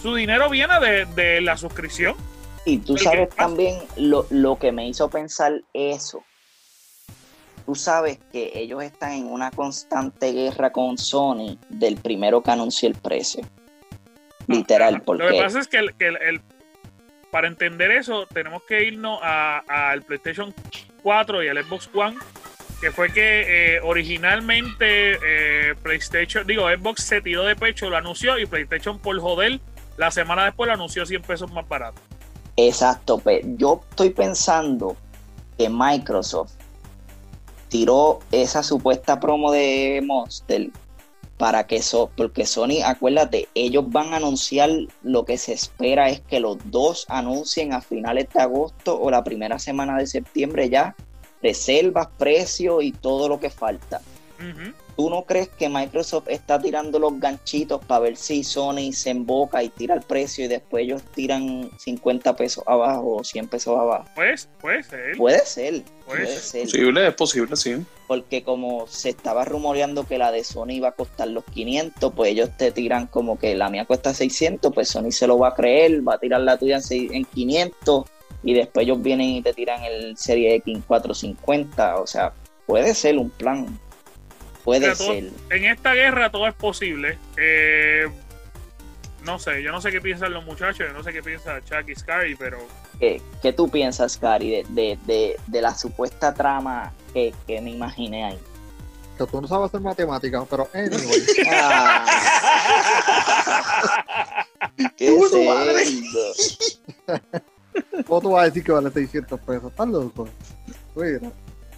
Su dinero viene de, de la suscripción. Y tú el sabes también lo, lo que me hizo pensar eso. Tú sabes que ellos están en una constante guerra con Sony del primero que anunció el precio. Literal, porque Lo que pasa es que, el, que el- el- para entender eso tenemos que irnos a- al PlayStation 4 y al Xbox One, que fue que eh, originalmente eh, PlayStation, digo, Xbox se tiró de pecho, lo anunció y PlayStation por joder, la semana después lo anunció 100 pesos más barato. Exacto, yo estoy pensando que Microsoft tiró esa supuesta promo de Monster para que eso, porque Sony, acuérdate, ellos van a anunciar lo que se espera es que los dos anuncien a finales de agosto o la primera semana de septiembre ya reservas, precios y todo lo que falta. ¿Tú no crees que Microsoft está tirando los ganchitos para ver si Sony se emboca y tira el precio y después ellos tiran 50 pesos abajo o 100 pesos abajo? Pues, puede ser. Puede ser, Puede puede ser. Posible, es posible, sí. Porque como se estaba rumoreando que la de Sony iba a costar los 500, pues ellos te tiran como que la mía cuesta 600, pues Sony se lo va a creer, va a tirar la tuya en, seis- en 500 y después ellos vienen y te tiran el Serie X en 450. O sea, puede ser un plan. Puede ser. En esta guerra todo es posible. Eh, no sé, yo no sé qué piensan los muchachos, yo no sé qué piensa Chucky Scary, pero ¿Qué, qué tú piensas, Cari, de, de, de, de la supuesta trama que, que me imaginé ahí? Que tú no sabes hacer matemáticas, pero anyway. ¡Qué Puto madre. cerdo! ¿Cómo tú vas a decir que vale 600 pesos? ¿Estás loco? Mira.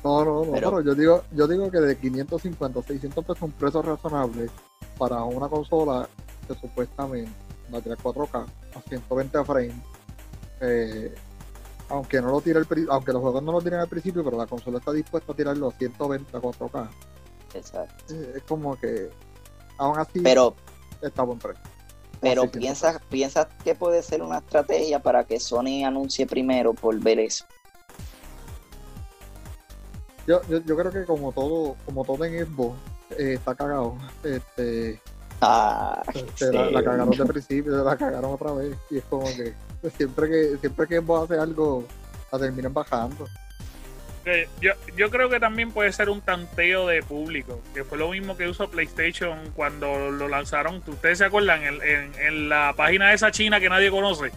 No, no, no, Pero- pero, yo digo yo digo que de 550 a 600 pesos es un precio razonable para una consola que supuestamente va a tirar 4K a 120 frames. Eh, aunque no lo tire el aunque los juegos no lo tiren al principio, pero la consola está dispuesta a tirarlo a 120 a 4K. Exacto. Eh, es como que aún así Pero, está buen precio. pero 600 piensas, piensas que puede ser una estrategia para que Sony anuncie primero por ver eso. Yo, yo, yo creo que como todo, como todo en Xbox eh, está cagado, este, Ah, este, la, la cagaron de principio, la cagaron otra vez. Y es como que siempre que, siempre que Xbox hace algo, la terminan bajando. Yo, yo creo que también puede ser un tanteo de público, que fue lo mismo que usó PlayStation cuando lo lanzaron. ¿Ustedes se acuerdan? En, en- en la página de esa china que nadie conoce.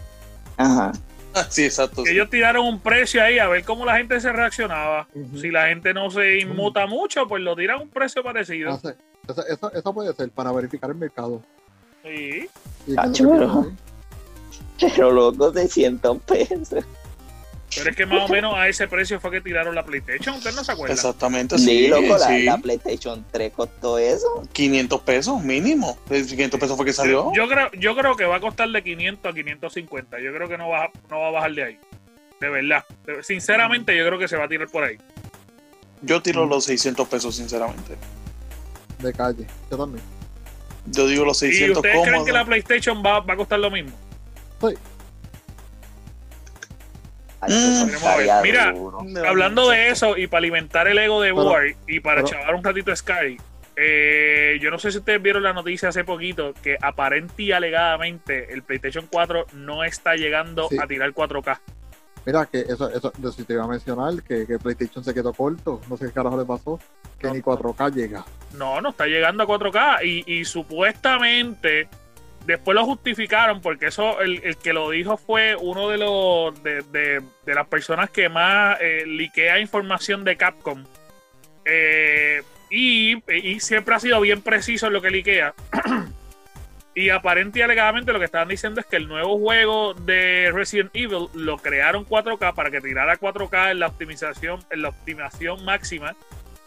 ajá. Sí, exacto. Que sí. ellos tiraron un precio ahí a ver cómo la gente se reaccionaba. Si la gente no se inmuta mucho, pues lo tiran a un precio parecido. Eso, eso, eso puede ser para verificar el mercado. Sí. Ah, lo chulo. Pero loco, 600 pesos. Pero es que más o menos a ese precio fue que tiraron la PlayStation. ¿Ustedes no se acuerdan? Exactamente, Sí, sí. loco, la, sí. la PlayStation 3 costó eso. 500 pesos mínimo. El 500 pesos fue que salió. Yo creo, yo creo que va a costar de 500 a 550. Yo creo que no va, no va a bajar de ahí. De verdad. Sinceramente, yo creo que se va a tirar por ahí. Yo tiro los 600 pesos, sinceramente. de calle. Yo también. Yo digo los ¿Y 600 ustedes creen que la. PlayStation va, va a costar lo mismo? Eso Mm. Mira. Hablando de eso y para alimentar el ego de Boar y para pero- chavar un ratito a Sky, eh, yo no sé si ustedes vieron la noticia hace poquito que aparente y alegadamente el PlayStation 4 no está llegando Sí. a tirar 4K. Mira, que eso, eso, yo sí te iba a mencionar que, que PlayStation se quedó corto. No sé qué carajo le pasó. Que No, ni 4K llega. No, no está llegando a 4K y, y supuestamente Después lo justificaron porque eso, el, el que lo dijo fue uno de los de, de- de las personas que más eh, liquea información de Capcom. Eh, y, y siempre ha sido bien preciso en lo que liquea. y aparente y alegadamente lo que estaban diciendo es que el nuevo juego de Resident Evil lo crearon 4K para que tirara 4K en la optimización, en la optimización máxima.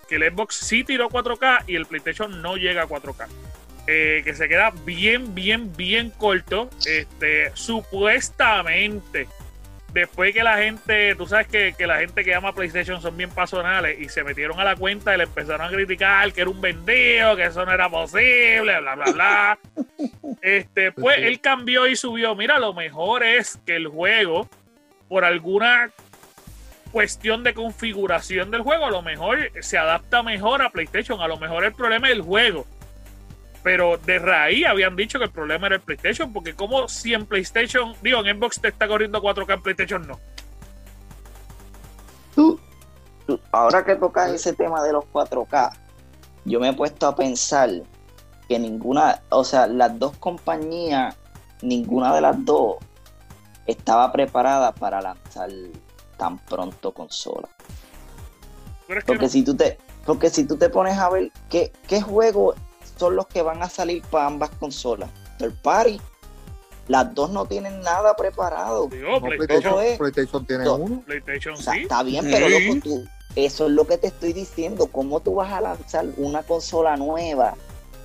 Que el Xbox sí tiró 4K y el PlayStation no llega a 4K eh, que se queda bien, bien, bien corto. Este, supuestamente, después que la gente, tú sabes que, que la gente que ama PlayStation son bien personales y se metieron a la cuenta y le empezaron a criticar que era un vendido, que eso no era posible, bla, bla, bla. Este, pues Sí. él cambió y subió. Mira, lo mejor es que el juego, por alguna cuestión de configuración del juego, a lo mejor se adapta mejor a PlayStation. A lo mejor el problema es el juego. Pero de raíz habían dicho que el problema era el PlayStation, porque como si en PlayStation, digo, en Xbox te está corriendo 4K, en PlayStation no. Tú- tú- ahora que tocas ese tema de los 4K, yo me he puesto a pensar que ninguna, o sea, las dos compañías, ninguna de las dos estaba preparada para lanzar tan pronto consola. ¿Tú crees que Porque no? si tú te, porque si tú te pones a ver qué, qué juegos son los que van a salir para ambas consolas. Third party. Las dos no tienen nada preparado. Digo, No, PlayStation, todo es- PlayStation tiene todo- uno. PlayStation O sea, sí. está bien, pero Sí. loco, tú, eso es lo que te estoy diciendo. ¿Cómo tú vas a lanzar una consola nueva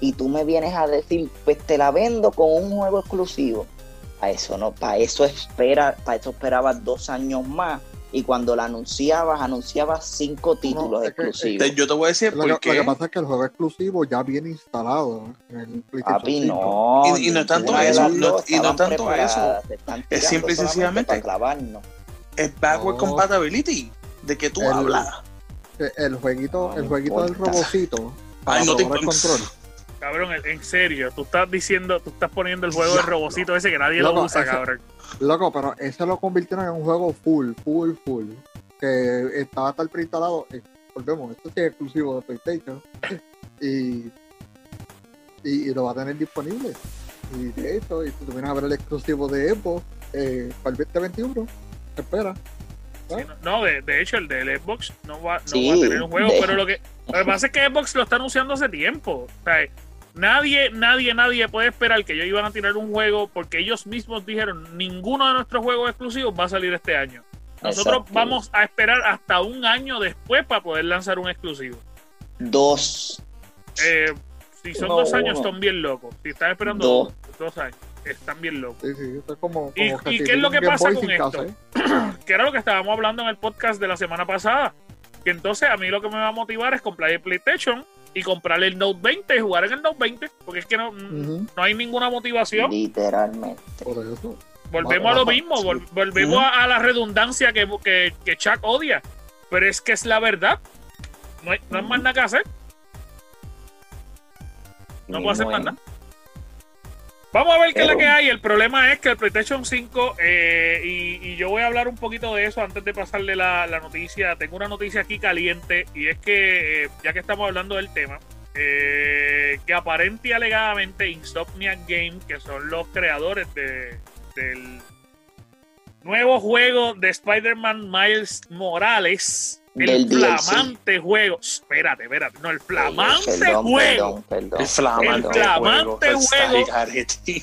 y tú me vienes a decir, pues te la vendo con un juego exclusivo? A eso no, para eso espera, para eso esperabas dos años más. Y cuando la anunciabas, anunciabas cinco títulos es que- exclusivos. Te- yo te voy a decir Lo por que, lo que pasa es que el juego exclusivo ya viene instalado en el PlayStation Papi, 5. no. Y- y no es tanto eso, no- y no tanto están Es simple y sencillamente-. Es backward No. compatibility. ¿De qué tú El- hablas? El jueguito, No el jueguito del robocito. para Ay, no te el control. Cabrón, en- serio, tú estás diciendo, tú estás poniendo el juego de robocito ese que nadie Loco, lo usa, ese- cabrón. Loco, pero ese lo convirtieron en un juego full, full, full. Que estaba tal preinstalado. eh, volvemos, esto sí es exclusivo de PlayStation. Y, y, y lo va a tener disponible. Y de hecho, y tú vienes a ver el exclusivo de Xbox eh, para el 2021, espera. Sí, no, no, de, de hecho, el del Xbox no va, no Sí, va a tener un juego, de- pero lo que, lo que pasa es que Xbox lo está anunciando hace tiempo. O sea, nadie, nadie, nadie puede esperar que ellos iban a tirar un juego porque ellos mismos dijeron ninguno de nuestros juegos exclusivos va a salir este año. Nosotros Exacto. vamos a esperar hasta un año después para poder lanzar un exclusivo. Dos. Eh, si son No, dos años, uno. son bien locos. Si están esperando Dos. dos años, están bien locos. Sí, sí, esto es como. ¿Y- como y qué es lo que pasa con esto? casa, ¿eh? que era lo que estábamos hablando en el podcast de la semana pasada. Que entonces a mí lo que me va a motivar es comprar el PlayStation y comprar el Note 20 y jugar en el Note 20. Porque es que no, no hay ninguna motivación. Literalmente. Por eso. Volvemos a lo mismo, vol- volvemos a, a la redundancia que, que, que Chuck odia. Pero es que es la verdad. No hay, no hay más nada que hacer. No puedo hacer más nada. Vamos a ver qué es la que hay. El problema es que el PlayStation 5, eh, y, y yo voy a hablar un poquito de eso antes de pasarle la, la noticia. Tengo una noticia aquí caliente y es que, eh, ya que estamos hablando del tema, eh, que aparente y alegadamente Insomniac Game, que son los creadores de, del nuevo juego de Spider-Man Miles Morales, el Del DLC. flamante juego. Espérate, espérate, no, el flamante Perdón, juego Perdón, perdón. El flamante, El flamante juego.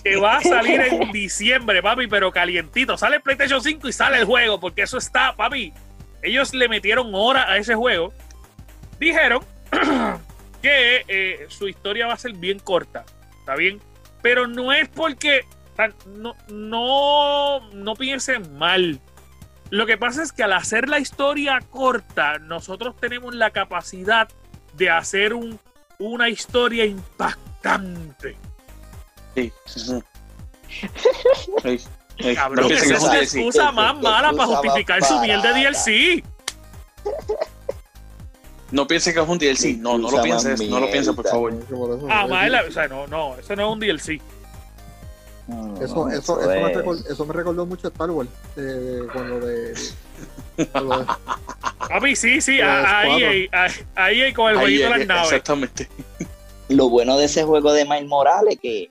Que va a salir en diciembre, papi, pero calientito. Sale el PlayStation 5 y sale el juego, porque eso está, papi. Ellos le metieron hora a ese juego. Dijeron que eh, su historia va a ser bien corta, ¿está bien? Pero no es porque no, no, no piensen mal. Lo que pasa es que al hacer la historia corta, nosotros tenemos la capacidad de hacer un, una historia impactante. Sí. Ey, ey, Cabrón, que esa es la excusa Sí, más mala para justificar su miel de. DLC. No pienses que es un DLC. No, no lo pienses. No lo pienses, por favor. Ah, o sea, no, no, eso no es un DLC. Eso, eso, eso, me recordó, eso me recordó mucho a Star Wars eh, con lo de. con lo de- Papi, sí, sí, ahí, ahí, ahí, ahí hay con el jueguito de las naves. Exactamente. Lo bueno de ese juego de Miles Morales que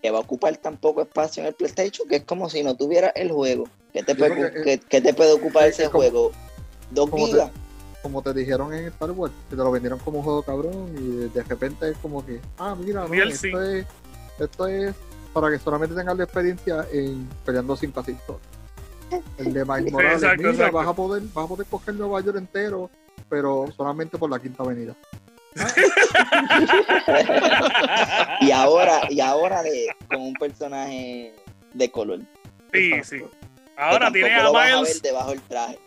que va a ocupar tan poco espacio en el PlayStation que es como si no tuviera el juego. ¿Qué te, puede, que- qué te puede ocupar es ese como- juego? ¿Dos como te- gigas? Como te dijeron en Star Wars, que te lo vendieron como un juego cabrón y de repente es como que, ah, mira, no, esto, es, esto es para que solamente tengas la experiencia en peleando sin casitos. El de Miles Sí, Morales, exacto, mira, exacto. vas a poder, vas a poder coger Nueva York entero, pero solamente por la quinta avenida. Y ahora, y ahora de, con un personaje de color. sí, Exacto. sí. Ahora tiene a Miles ver debajo del traje.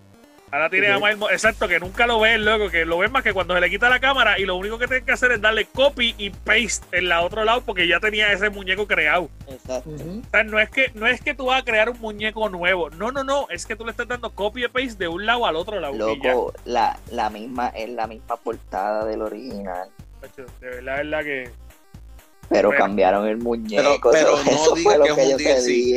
Ahora tiene a. Miles, Mo- exacto, que nunca lo ves, loco, que lo ves más que cuando se le quita la cámara y lo único que tienes que hacer es darle copy y paste en la otro lado porque ya tenía ese muñeco creado. Exacto. O sea, no es que no es que tú vas a crear un muñeco nuevo, no, no, no, es que tú le estás dando copy y paste de un lado al otro lado. Loco, la, la misma, es la misma portada del original. De verdad, es la que. Pero Bueno. cambiaron el muñeco. pero eso, no eso digas que es un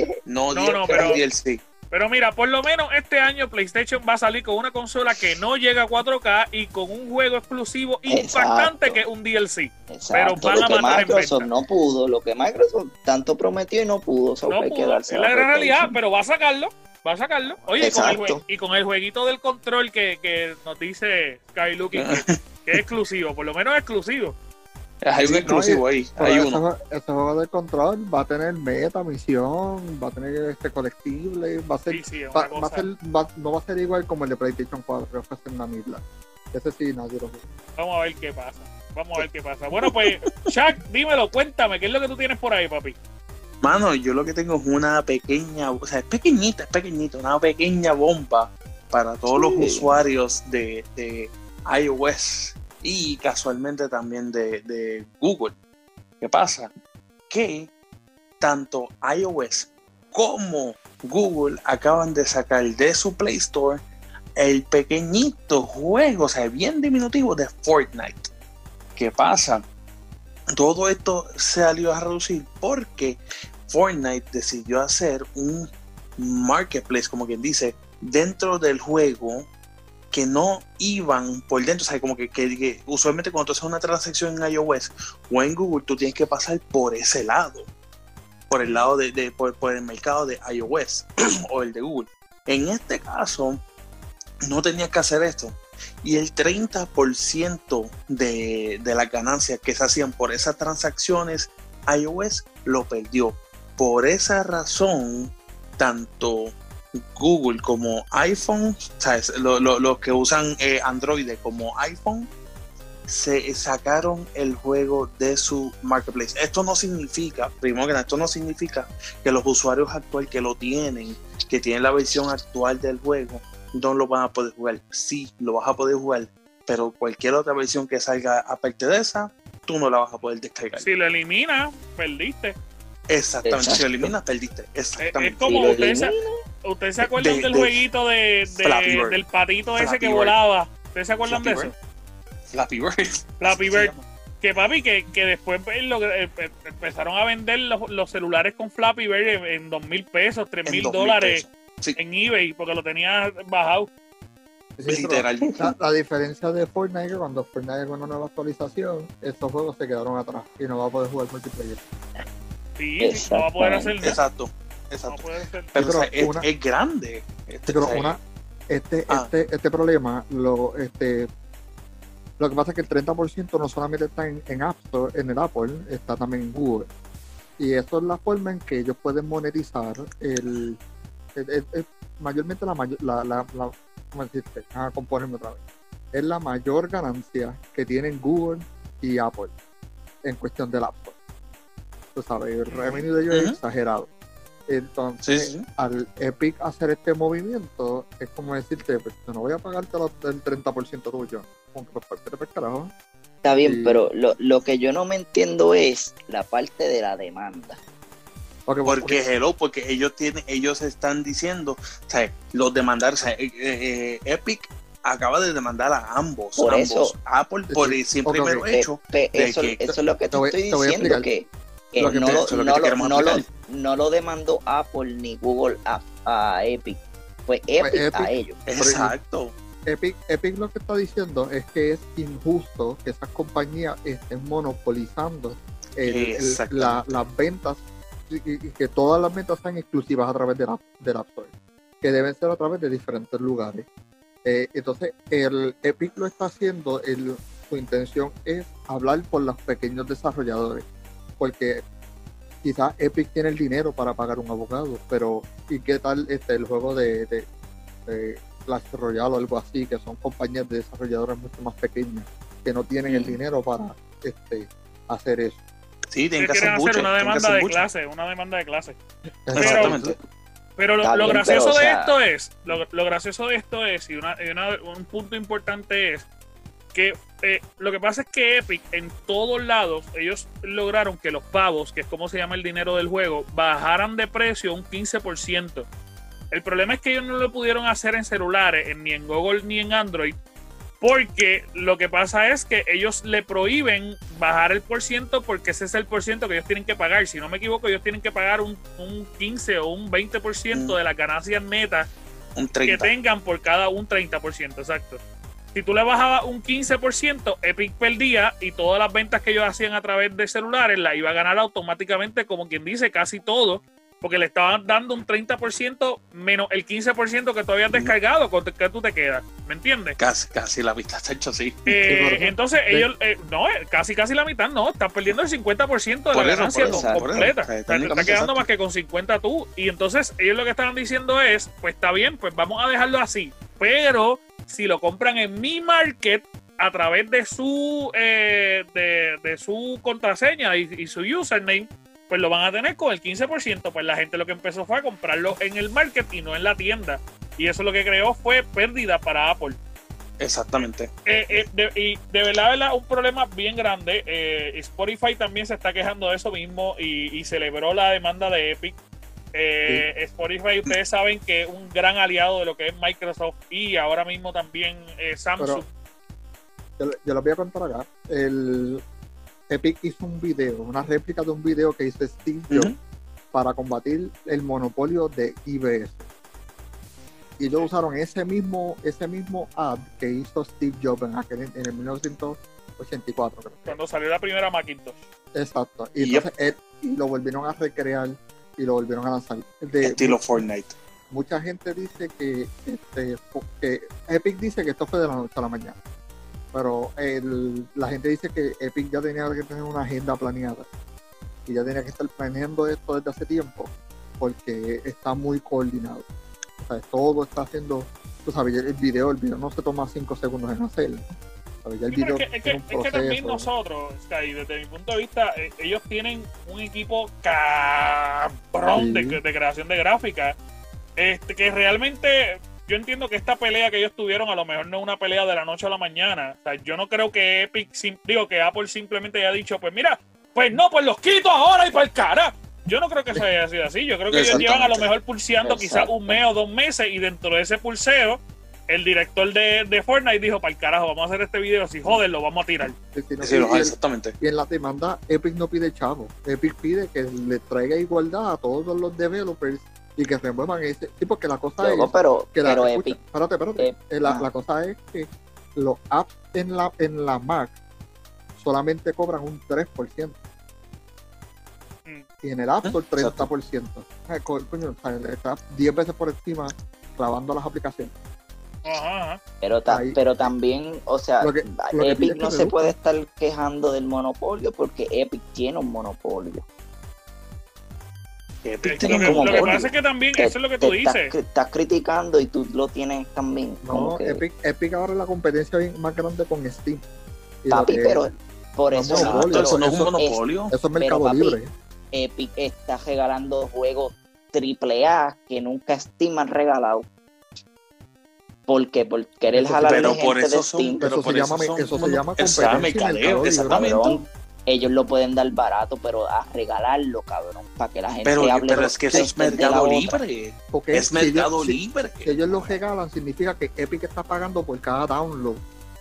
DLC. No, No, no, pero- es un DLC. Pero mira, por lo menos este año PlayStation va a salir con una consola que no llega a 4K y con un juego exclusivo impactante Exacto. que es un DLC. Exacto. van lo a que matar en Microsoft no pudo, lo que Microsoft tanto prometió y no pudo. No hay que pudo, darse es la gran PlayStation. realidad, pero va a sacarlo. Va a sacarlo. Oye, y con, el jue- y con el jueguito del control que, que nos dice Sky Looking que, que es exclusivo, por lo menos es exclusivo. Hay un Sí, exclusivo no, ahí. Hay ese, uno. jue- ese juego de control va a tener meta, misión, va a tener este colectible, va a ser Sí, sí, es Va, una va a cosa. ser, va- no va a ser igual como el de PlayStation 4, que fue una mierda. Ese sí, nadie lo juega. Vamos a ver qué pasa. Vamos a ver qué pasa. Bueno, pues, Shaq, dímelo, cuéntame, ¿qué es lo que tú tienes por ahí, papi? Mano, yo lo que tengo es una pequeña, o sea, es pequeñita, es pequeñita, una pequeña bomba para todos los usuarios de, de iOS y casualmente también de, Google. ¿Qué pasa? Que tanto iOS como Google acaban de sacar de su Play Store el pequeñito juego, o sea, bien diminutivo de Fortnite. ¿Qué pasa? Todo esto se salió a reducir porque Fortnite decidió hacer un marketplace, como quien dice, dentro del juego que no iban por dentro, o sea, como que, usualmente cuando tú haces una transacción en iOS o en Google, tú tienes que pasar por ese lado, por el lado de, por el mercado de iOS o el de Google. En este caso, no tenías que hacer esto. Y el 30% de, de las ganancias que se hacían por esas transacciones, iOS lo perdió. Por esa razón, tanto Google como iPhone, los que usan eh, Android como iPhone, se sacaron el juego de su marketplace. Esto no significa, primero que esto no significa que los usuarios actuales que lo tienen, que tienen la versión actual del juego, no lo van a poder jugar. Sí, lo vas a poder jugar, pero cualquier otra versión que salga aparte de esa, tú no la vas a poder descargar. Si lo eliminas, perdiste. Exactamente, si Exacto. lo eliminas, perdiste. Es, es Exactamente. como Si ustedes ustedes se acuerdan De- del de jueguito de, del patito ese que Bird. volaba. ¿Ustedes se acuerdan Flappy de eso? Flappy Bird. Flappy Bird. Que papi, que, que después pues, lo- eh, eh, empezaron a vender los, los celulares con Flappy Bird en, dos mil pesos, tres mil 2.000 dólares. Sí, en eBay porque lo tenía bajado. Sí, literal. La, la diferencia de Fortnite es que cuando Fortnite haga una nueva actualización, estos juegos se quedaron atrás y no va a poder jugar multiplayer. Sí, no va a poder hacer nada. Exacto, No va a exacto. poder hacer nada. Pero, pero o sea, es, una- es grande. Este, pero una, este, Ah. este, este problema, lo, este, lo que pasa es que el 30% no solamente está en, en App Store, en el Apple, está también en Google. Y eso es la forma en que ellos pueden monetizar el, el- el- el- mayormente la mayor, la, la, la- ¿cómo decirte? Ah, componerme otra vez. Es la mayor ganancia que tienen Google y Apple en cuestión del App Store. Tú sabes, el revenue de ellos es Ujú. exagerado. Entonces, Sí, sí. al Epic hacer este movimiento, es como decirte, pues yo no voy a pagarte el 30% tuyo. Aunque pues parte de carajo. Está bien, Sí. pero lo, lo que yo no me entiendo es la parte de la demanda. Porque, Porque hello, porque ellos tienen, ellos están diciendo, o sea, los demandar, o sea, eh, eh, Epic acaba de demandar a ambos, Por ambos, eso. Apple por el simple ok, mero ok. Pe- hecho. pe- de eso, que- eso es lo que te, te voy- estoy te voy a diciendo, que, que Lo que no, lo, que no no demandó Apple ni Google a, a Epic. Fue Epic, Epic. a ellos. Exacto. Epic, Epic lo que está diciendo es que es injusto que esas compañías estén monopolizando el- el- Exactamente. la- las ventas y, y que todas las metas sean exclusivas a través de la, del App Store, que deben ser a través de diferentes lugares. Eh, entonces, el Epic lo está haciendo, el, su intención es hablar por los pequeños desarrolladores, porque quizás Epic tiene el dinero para pagar un abogado, pero ¿y qué tal este, el juego de, de, de Clash Royale o algo así, que son compañías de desarrolladores mucho más pequeñas, que no tienen el dinero para este, hacer eso? Sí, tienen que hacer una demanda hacer de mucho. clase, una demanda de clase. Exactamente. Pero lo, gracioso pero, o de sea- esto es, lo, lo gracioso de esto es, y, una- y una- un punto importante es que eh, lo que pasa es que Epic en todos lados, ellos lograron que los pavos, que es como se llama el dinero del juego, bajaran de precio un 15%. El problema es que ellos no lo pudieron hacer en celulares, en- ni en Google ni en Android, porque lo que pasa es que ellos le prohíben bajar el por ciento porque ese es el por ciento que ellos tienen que pagar. Si no me equivoco, ellos tienen que pagar un, un 15 o un 20% Mm. de las ganancias netas Un que 30. tengan por cada un 30%, exacto. Si tú le bajabas un 15%, Epic perdía y todas las ventas que ellos hacían a través de celulares la iba a ganar automáticamente, como quien dice, casi todo, porque le estaban dando un 30% menos el 15% que tú habías descargado, con que tú te quedas. ¿Me entiendes? Casi, casi la vista está hecho así. Eh, entonces Sí. ellos, eh, no, eh, casi casi la mitad, no, estás perdiendo el 50% de Por la eso, ganancia eso, completa. O sea, te está quedando exacto. más que con 50 tú. Y entonces ellos lo que estaban diciendo es, pues está bien, pues vamos a dejarlo así. Pero si lo compran en mi market a través de su eh, de, de su contraseña y, y su username, pues lo van a tener con el 15%. Pues la gente lo que empezó fue a comprarlo en el market y no en la tienda. Y eso lo que creó fue pérdida para Apple. Exactamente. Eh, eh, de, y de verdad, verdad, un problema bien grande. Eh, Spotify también se está quejando de eso mismo y, y celebró la demanda de Epic. Eh, Spotify, ustedes saben que es un gran aliado de lo que es Microsoft y ahora mismo también eh, Samsung. Yo, yo les voy a contar acá. El Epic hizo un video, una réplica de un video que hizo Steve Jobs para combatir el monopolio de IBS. Y ellos usaron ese mismo, ese mismo ad que hizo Steve Jobs en, aquel, en el 1984, creo cuando salió la primera Macintosh. Exacto. Y Yep. entonces él- y lo volvieron a recrear y lo volvieron a lanzar. De- Estilo Fortnite. mucha gente dice que, este, que Epic dice que esto fue de la noche a la mañana. Pero el- la gente dice que Epic ya tenía que tener una agenda planeada. Y ya tenía que estar planeando esto desde hace tiempo. Porque está muy coordinado. O sea, todo está haciendo. Tú sabes, el video, el video no se toma cinco segundos en hacerlo. ¿Sabes? Ya el Sí, pero video es que, es que- un es que también nosotros, Sky, desde mi punto de vista, eh, ellos tienen un equipo cabrón de, Sí. de creación de gráfica. Este, que realmente yo entiendo que esta pelea que ellos tuvieron a lo mejor no es una pelea de la noche a la mañana. O sea, yo no creo que Epic, digo que Apple simplemente haya dicho, pues mira, pues no, pues los quito ahora y para el cara. Yo no creo que eso haya sido así. Yo creo que ellos llevan a lo mejor pulseando quizás un mes o dos meses y dentro de ese pulseo el director de, de Fortnite dijo, para el carajo, vamos a hacer este video, si joder, lo vamos a tirar. Sí, no, Sí, y- exactamente. Y en la demanda, Epic no pide chavo. Epic pide que le traiga igualdad a todos los developers y que remuevan ese. Sí, porque la cosa es pero, que la, pero escucha, Epic, espérate, espérate. Eh, la, ah. la cosa es que los apps en la, en la Mac solamente cobran un 3%. Mm. Y en el App Store. 30%. Coño, o sea, está 10 veces por encima clavando las aplicaciones. Ajá, ajá. pero, ta- Ahí- pero también, o sea, Lo que- lo que Epic no que se puede estar quejando del monopolio porque Epic tiene un monopolio. Epic Lo tiene que, un como lo que pasa es que también, Te- eso es lo que tú estás, dices. estás criticando y tú lo tienes también. como que, Epic, Epic ahora es la competencia más grande con Steam. Y lo papi, que- pero por eso, no es un eso- monopolio. eso es mercado papi, libre. Epic está regalando juegos AAA que nunca Steam han regalado. ¿Por qué? Por querer Eso jalar pero gente por de eso son- Steam. pero eso por se eso llama, son eso se llama competencia mercadeo, exactamente. Ellos lo pueden dar barato, pero a regalarlo, cabrón, para que la gente Pero, hable pero de- es que eso es de- de mercado libre. Porque Es si mercado libre. Si ellos lo regalan, significa que Epic está pagando por cada download.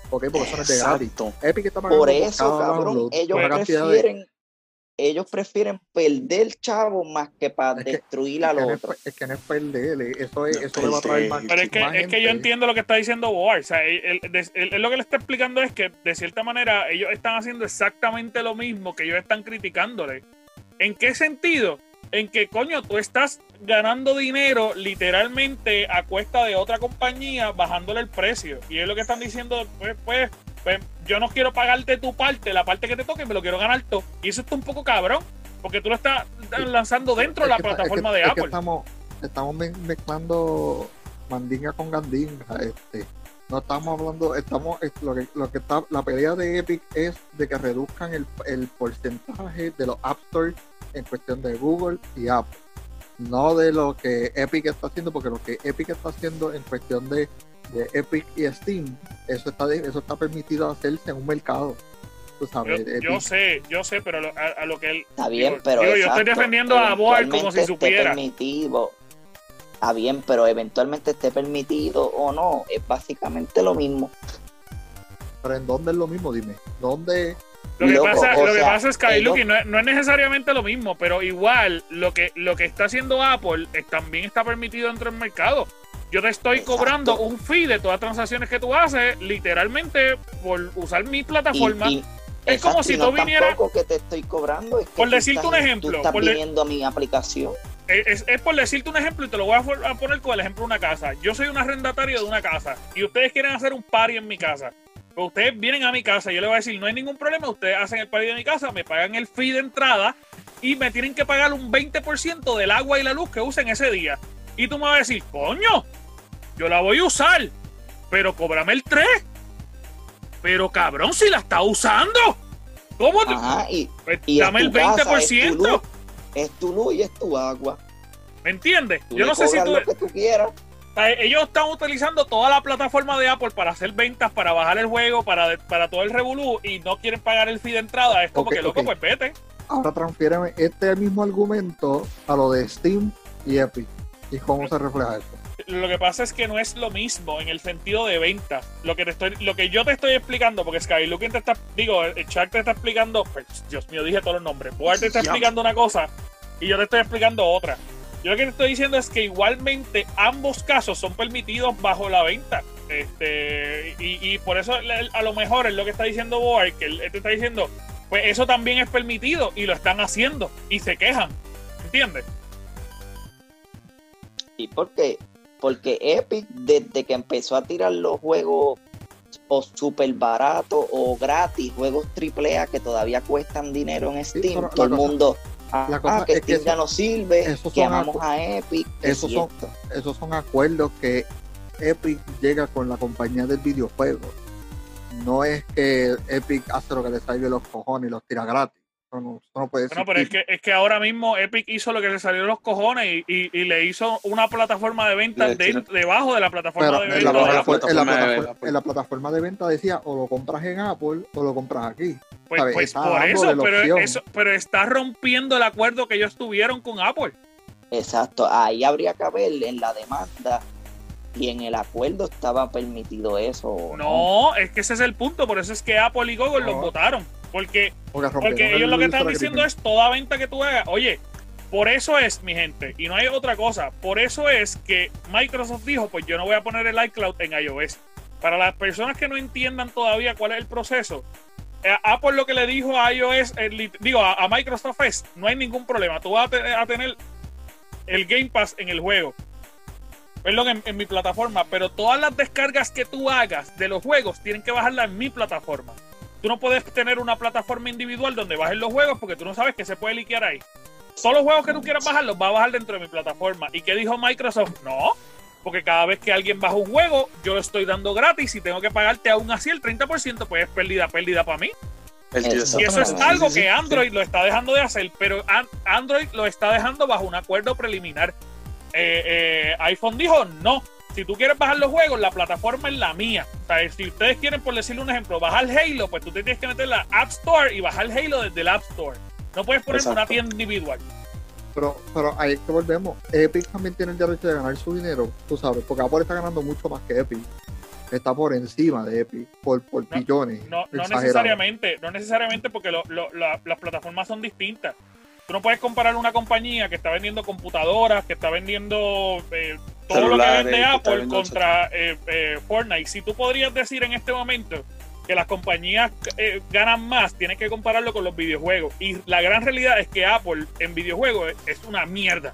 ¿Ok? Porque eso no es de gratis. Exacto. Epic está pagando Por por, eso, cada cabrón, download. ellos de- prefieren, ellos prefieren perder chavo más que para Es que- destruir es al que no es, otro. es que no es perder, eh, eso, es, No eso le va a traer más. Pero es que, más es que yo gente. entiendo lo que está diciendo Boar. O sea, él, él- él lo que le está explicando es que, de cierta manera, ellos están haciendo exactamente lo mismo que ellos están criticándole. ¿En qué sentido? en que, coño, tú estás ganando dinero literalmente a cuesta de otra compañía bajándole el precio. Y es lo que están diciendo, pues, pues, pues, yo no quiero pagarte tu parte, la parte que te toque, me lo quiero ganar todo. Y eso está un poco cabrón, porque tú lo estás lanzando dentro de la plataforma de Apple. estamos, estamos mezclando mandinga con gandinga. Este, no estamos hablando, estamos, lo que, lo que está, la pelea de Epic es de que reduzcan el, el porcentaje de los App Stores en cuestión de Google y Apple. No de lo que Epic está haciendo, porque lo que Epic está haciendo en cuestión de, de Epic y Steam, eso está, eso está permitido hacerse en un mercado. yo, sé, yo sé, pero a, lo que él. Está bien, pero. yo estoy defendiendo a Boal como si supiera. Permitido, está bien, pero eventualmente esté permitido o no, es básicamente lo mismo. ¿Pero en dónde es lo mismo? Dime. ¿Dónde lo que, pasa, lo que pasa es que no, no, es necesariamente lo mismo, pero igual lo que, lo que está haciendo Apple también está permitido dentro del mercado. Yo te estoy cobrando un fee de todas las transacciones que tú haces, literalmente por usar mi plataforma. es como si tú vinieras. que te estoy cobrando. por decirte un ejemplo. Tú estás a mi aplicación. Es, es, por decirte un ejemplo y te lo voy a poner con el ejemplo de una casa. Yo soy un arrendatario de una casa y ustedes quieren hacer un party en mi casa. Pues ustedes vienen a mi casa, yo les voy a decir, no hay ningún problema, ustedes hacen el party de mi casa, me pagan el fee de entrada y me tienen que pagar un 20% del agua y la luz que usen ese día. Y tú me vas a decir, coño, yo la voy a usar, pero cóbrame el 3. Pero cabrón, si la está usando. ¿Cómo? Ajá, y, pues dame el 20%. es, tu luz, y es tu agua. ¿Me entiendes? yo no sé si tú... Lo que tú quieras ellos están utilizando toda la plataforma de Apple para hacer ventas, para bajar el juego, para, para todo el revolú y no quieren pagar el fee de entrada. Es como que loco, pues vete. Ahora transfiéreme este mismo argumento a lo de Steam y Epic. ¿Y cómo se refleja eso? Lo que pasa es que no es lo mismo en el sentido de venta. Lo que te estoy, lo que yo te estoy explicando, porque Skylooking te está, digo, el chat te está explicando, pues, Dios mío, dije todos los nombres. Board te está explicando una cosa y yo te estoy explicando otra. Yo lo que te estoy diciendo es que igualmente ambos casos son permitidos bajo la venta. Este, y, por eso a lo mejor es lo que está diciendo Boar, que él te está diciendo, pues eso también es permitido y lo están haciendo y se quejan. ¿Entiendes? ¿Y por qué? Porque Epic, desde que empezó a tirar los juegos o súper baratos o gratis, juegos AAA que todavía cuestan dinero en Steam, todo el mundo la cosa ah, que, es ya no sirve, que amamos a Epic. Esos son, esos son acuerdos que Epic llega con la compañía del videojuego. No es que Epic hace lo que le sale de los cojones y los tira gratis. No, no, puede bueno, pero es que, es que ahora mismo Epic hizo lo que le salió de los cojones y, y, le hizo una plataforma de venta debajo de la plataforma de venta. En la, plataforma, de venta decía o lo compras en Apple o lo compras aquí. Pues, pues por eso pero, eso, pero está rompiendo el acuerdo que ellos tuvieron con Apple. Exacto, ahí habría que ver en la demanda y en el acuerdo estaba permitido eso. No, es que ese es el punto, por eso es que Apple y Google los votaron. Porque, porque, ellos lo que están diciendo es toda venta que tú hagas. Oye, por eso es, mi gente, y no hay otra cosa, por eso es que Microsoft dijo, pues yo no voy a poner el iCloud en iOS. Para las personas que no entiendan todavía cuál es el proceso, eh, Apple lo que le dijo a iOS, eh, digo, a, Microsoft es, no hay ningún problema, tú vas a, tener el Game Pass en el juego. Perdón, en, en mi plataforma, pero todas las descargas que tú hagas de los juegos tienen que bajarlas en mi plataforma. Tú no puedes tener una plataforma individual donde bajes los juegos porque tú no sabes que se puede liquear ahí. Todos los juegos que tú quieras bajar los va a bajar dentro de mi plataforma. ¿Y qué dijo Microsoft? No, porque cada vez que alguien baja un juego, yo lo estoy dando gratis y tengo que pagarte aún así el 30%, pues es pérdida, pérdida para mí. y eso es algo que Android lo está dejando de hacer, pero Android lo está dejando bajo un acuerdo preliminar. Eh, eh, iPhone dijo no, si tú quieres bajar los juegos, la plataforma es la mía. O sea, si ustedes quieren, por decirle un ejemplo, bajar Halo, pues tú te tienes que meter la App Store y bajar Halo desde el App Store. No puedes poner una tienda individual. Pero, pero ahí que volvemos. Epic también tiene el derecho de ganar su dinero, tú sabes, porque Apple está ganando mucho más que Epic. Está por encima de Epic, por, por billones. No, no necesariamente, no necesariamente porque las plataformas son distintas. Tú no puedes comparar una compañía que está vendiendo computadoras, que está vendiendo eh, todo lo que vende Apple contra eh, eh, Fortnite. Si tú podrías decir en este momento que las compañías eh, ganan más, tienes que compararlo con los videojuegos. Y la gran realidad es que Apple en videojuegos es, una mierda.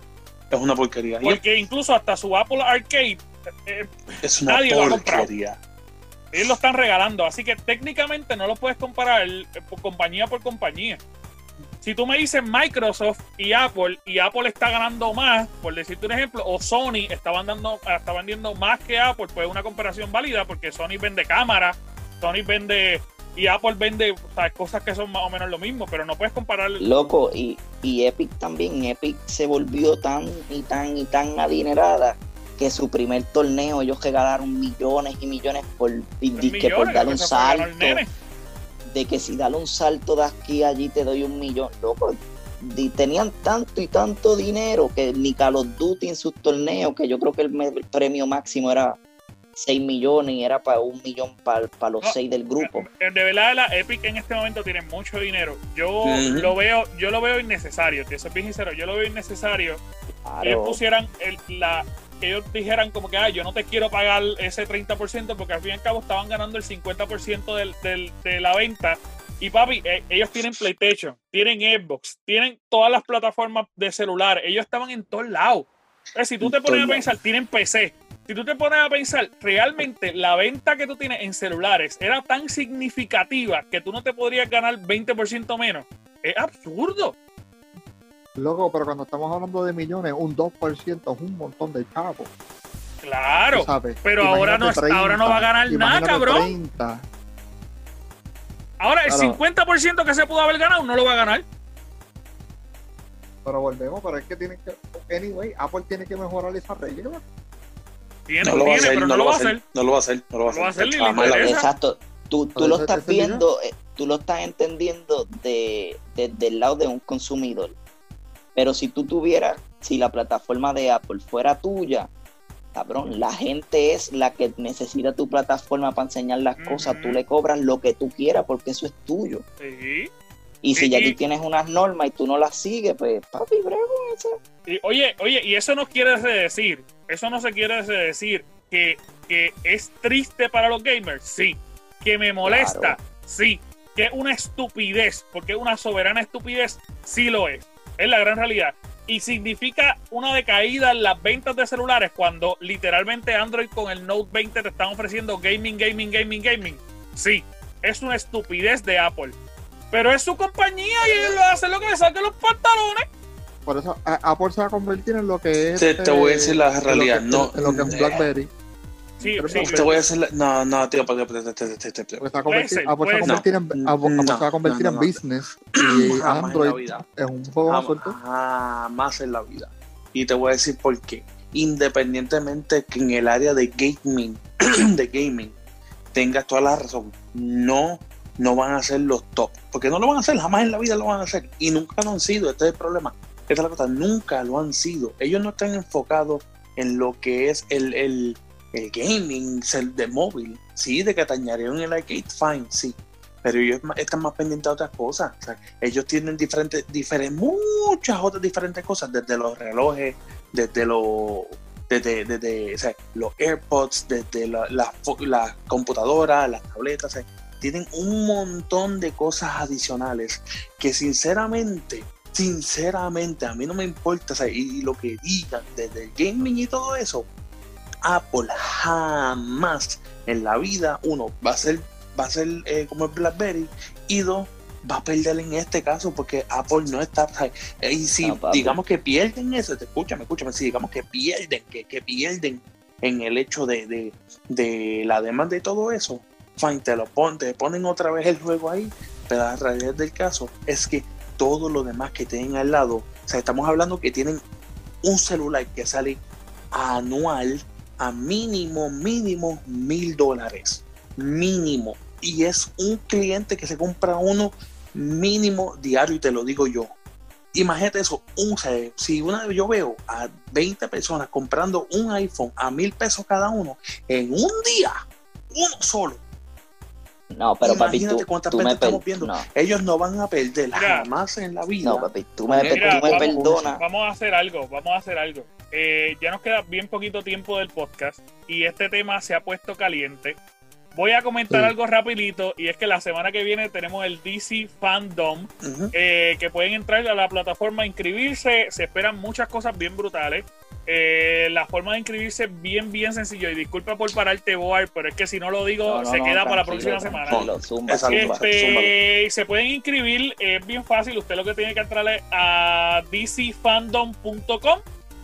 Es una porquería. Porque incluso hasta su Apple Arcade eh, es una nadie porquería. Ellos lo están regalando, así que técnicamente no lo puedes comparar por compañía por compañía. Si tú me dices Microsoft y Apple, y Apple está ganando más, por decirte un ejemplo, o Sony está, dando, está vendiendo más que Apple, pues es una comparación válida porque Sony vende cámaras, Sony vende y Apple vende cosas que son más o menos lo mismo, pero no puedes comparar. Loco, y, y Epic también. Epic se volvió tan y tan y tan adinerada que su primer torneo ellos regalaron millones y millones por, que por dar un salto. De que si dar un salto de aquí a allí te doy un millón. Loco, tenían tanto y tanto dinero que ni Call of Duty en sus torneos, que yo creo que el premio máximo era 6 millones y era para un millón para, los 6 del grupo. De verdad, la Epic en este momento tiene mucho dinero. Yo lo veo, yo lo veo innecesario, te soy bien sincero, yo lo veo innecesario que ellos pusieran el, la, que ellos dijeran como que ah, yo no te quiero pagar ese 30% porque al fin y al cabo estaban ganando el 50% del, del, de la venta. Y papi, eh, ellos tienen PlayStation, tienen Xbox, tienen todas las plataformas de celular, ellos estaban en todos lados. si tú te pones a pensar, tienen PC, si tú te pones a pensar, realmente la venta que tú tienes en celulares era tan significativa que tú no te podrías ganar 20% menos. Es absurdo. Loco, pero cuando estamos hablando de millones, un 2% es un montón de chavos. Claro, pero ahora no, ahora no va a ganar nada, cabrón. Ahora el 50% que se pudo haber ganado no lo va a ganar. Pero volvemos, pero es que tiene que. Anyway, Apple tiene que mejorar esa regla no lo va a hacer, no, lo va a hacer. No lo va a hacer. No lo va a hacer. Exacto. Tú, tú lo estás viendo, eh, tú lo estás entendiendo de, del lado de un consumidor. Pero si tú tuvieras, si la plataforma de Apple fuera tuya, cabrón, la gente es la que necesita tu plataforma para enseñar las cosas. Tú le cobras lo que tú quieras porque eso es tuyo. Sí. Y si ya tú tienes unas normas y tú no las sigues, pues papi, eso. Y, oye, oye, y eso no quiere decir, eso no se quiere decir que, que es triste para los gamers, sí. Que me molesta, sí. Que es una estupidez, porque una soberana estupidez, sí lo es. Es la gran realidad. Y significa una decaída en las ventas de celulares cuando literalmente Android con el Note 20 te están ofreciendo gaming, gaming, gaming, gaming. Sí, es una estupidez de Apple pero es su compañía y ellos lo hacen lo que le saquen los pantalones. Por eso Apple se va a convertir en lo que es. Te, te voy a decir la realidad, no. En lo que es BlackBerry. Sí, sí, te voy a la, no, no, tío, porque se va a convertir, Apple se va a convertir en, a convertir en business y Android es un juego más suelto. Jamás en la vida. Y te voy a decir por qué. Independientemente que en el área de gaming, de gaming, tengas toda la razón, no no van a ser los top. Porque no lo van a hacer, jamás en la vida lo van a hacer. Y nunca lo han sido, este es el problema. Esta es la cosa, nunca lo han sido. Ellos no están enfocados en lo que es el, el, el gaming el de móvil. Sí, de que añadieron el arcade, fine, sí. Pero ellos están más pendientes de otras cosas. ellos tienen diferentes, diferentes, muchas otras diferentes cosas, desde los relojes, desde los desde, desde los AirPods, desde la, la, la computadora, las tabletas, tienen un montón de cosas adicionales que sinceramente, sinceramente, a mí no me importa, y, lo que digan desde el gaming y todo eso, Apple jamás en la vida, uno, va a ser, va a ser eh, como el BlackBerry, y dos, va a perder en este caso porque Apple no está. Y si digamos que pierden eso, te escúchame, escúchame, si digamos que pierden, que, que pierden en el hecho de, de, de, la demanda y todo eso, fine, te lo ponen, te ponen otra vez el juego ahí, pero la realidad del caso es que todo lo demás que tienen al lado, o sea, estamos hablando que tienen un celular que sale anual a mínimo, mínimo mil dólares, mínimo. Y es un cliente que se compra uno mínimo diario, y te lo digo yo. Imagínate eso, un, si una, yo veo a 20 personas comprando un iPhone a mil pesos cada uno en un día, uno solo, no, pero Imagínate papi, tú, cuántas tú me estamos viendo. Ellos no van a perder jamás en la vida. No, papi, tú me, perdonas. Vamos a hacer algo, vamos a hacer algo. Eh, ya nos queda bien poquito tiempo del podcast y este tema se ha puesto caliente. Voy a comentar Sí. algo rapidito y es que la semana que viene tenemos el DC Fandom eh, que pueden entrar a la plataforma, inscribirse, se esperan muchas cosas bien brutales. Eh, la forma de inscribirse es bien, bien sencillo. Y disculpa por pararte, Boar, pero es que si no lo digo, No, no, se no, queda para la próxima semana. zumba, zumba. Este, se pueden inscribir, es bien fácil. Usted lo que tiene que entrar es a dcfandom.com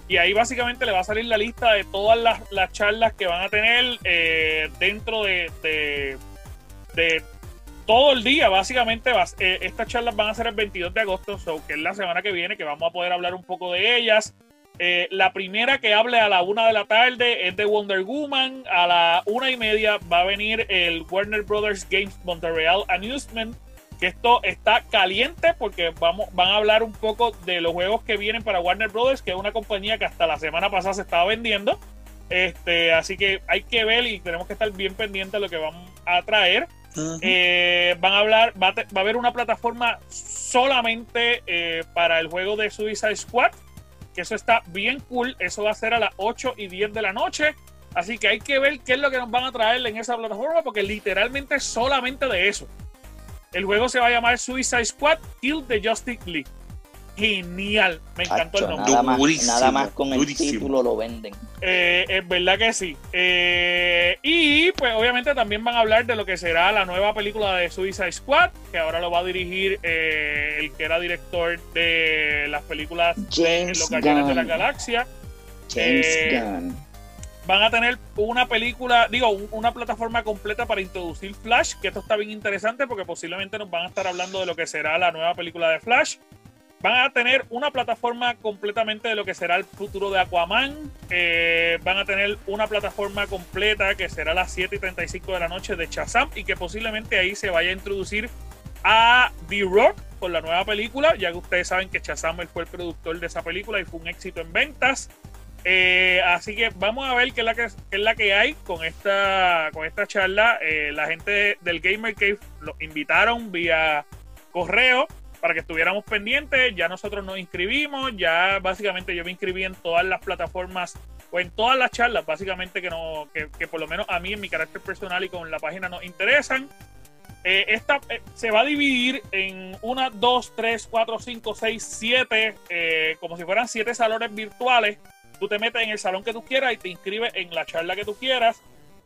y ahí básicamente le va a salir la lista de todas las, las charlas que van a tener eh, dentro de, todo el día. Básicamente, eh, estas charlas van a ser el 22 de agosto, so, que es la semana que viene, que vamos a poder hablar un poco de ellas. Eh, la primera que hable a la una de la tarde es de Wonder Woman. A la una y media va a venir el Warner Brothers Games Montreal Amusement. Que esto está caliente porque vamos, van a hablar un poco de los juegos que vienen para Warner Brothers, que es una compañía que hasta la semana pasada se estaba vendiendo. Este, así que hay que ver y tenemos que estar bien pendientes de lo que van a traer. Eh, van a hablar, va a, va a haber una plataforma solamente eh, para el juego de Suicide Squad, que eso está bien cool, eso va a ser a las 8 y 10 de la noche, así que hay que ver qué es lo que nos van a traer en esa plataforma, porque literalmente solamente de eso. El juego se va a llamar Suicide Squad Kill the Justice League. Genial, me encantó el nombre. nada, más, Durísimo, nada más con el durísimo. título lo venden. Eh, es verdad que sí. Eh, y pues obviamente también van a hablar de lo que será la nueva película de Suicide Squad, que ahora lo va a dirigir eh, el que era director de las películas James Los Guardianes de la Gunn. Galaxia. James Eh, Gunn. Van a tener una película, digo, un- una plataforma completa para introducir Flash, que esto está bien interesante porque posiblemente nos van a estar hablando de lo que será la nueva película de Flash. Van a tener una plataforma completamente de lo que será el futuro de Aquaman. Eh, van a tener una plataforma completa que será las 7 y 35 de la noche de Shazam y que posiblemente ahí se vaya a introducir a The Rock con la nueva película, ya que ustedes saben que Shazam él fue el productor de esa película y fue un éxito en ventas. Eh, así que vamos a ver qué es la que, es la que hay con esta, con esta charla. Eh, la gente del Gamer Cave los invitaron vía correo para que estuviéramos pendientes. Ya nosotros nos inscribimos. Ya básicamente yo me inscribí en todas las plataformas o en todas las charlas, básicamente que, no, que, que por lo menos a mí en mi carácter personal y con la página nos interesan. Eh, esta se va a dividir en una, dos, tres, cuatro, cinco, seis, siete, eh, como si fueran siete salones virtuales. Tú te metes en el salón que tú quieras y te inscribes en la charla que tú quieras.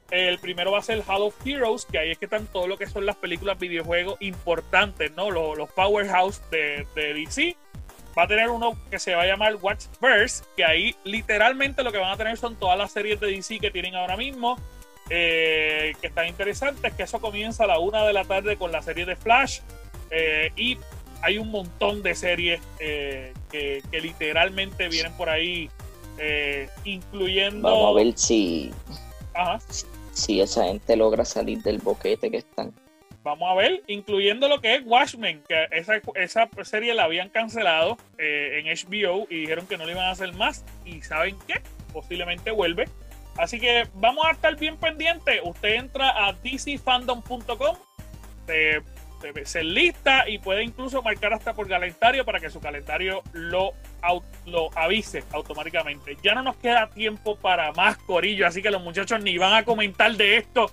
El primero va a ser Hall of Heroes, que ahí es que están todo lo que son las películas videojuegos importantes, ¿no? Los, los powerhouse de, de DC. Va a tener uno que se va a llamar Watchverse, que ahí literalmente lo que van a tener son todas las series de DC que tienen ahora mismo, eh, que están interesantes, que eso comienza a la una de la tarde con la serie de Flash, eh, y hay un montón de series eh, que, que literalmente vienen por ahí, eh, incluyendo... Vamos a ver si, Ajá. si esa gente logra salir del boquete que están. Vamos a ver, incluyendo lo que es Watchmen, que esa, esa serie la habían cancelado eh, en HBO y dijeron que no le iban a hacer más. Y saben qué, posiblemente vuelve. Así que vamos a estar bien pendientes. Usted entra a dcfandom.com, se, se, se lista y puede incluso marcar hasta por calendario para que su calendario lo, lo avise automáticamente. Ya no nos queda tiempo para más corillo, así que los muchachos ni van a comentar de esto.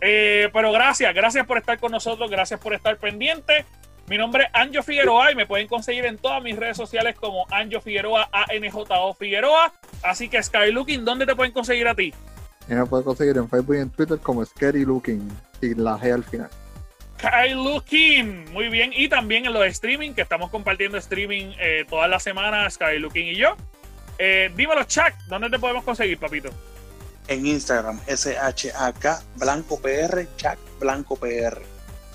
Eh, pero gracias, gracias por estar con nosotros, gracias por estar pendiente. Mi nombre es Anjo Figueroa y me pueden conseguir en todas mis redes sociales como Anjo Figueroa, ANJO Figueroa. Así que Skylooking, ¿dónde te pueden conseguir a ti? Me puede conseguir en Facebook y en Twitter como Scary Looking y la G al final. Skylooking, muy bien. Y también en los streaming, que estamos compartiendo streaming eh, todas las semanas, Skylooking y yo. Eh, dímelo, Chuck, ¿dónde te podemos conseguir, papito? En Instagram, SHAK Blanco PR, Chuck Blanco PR.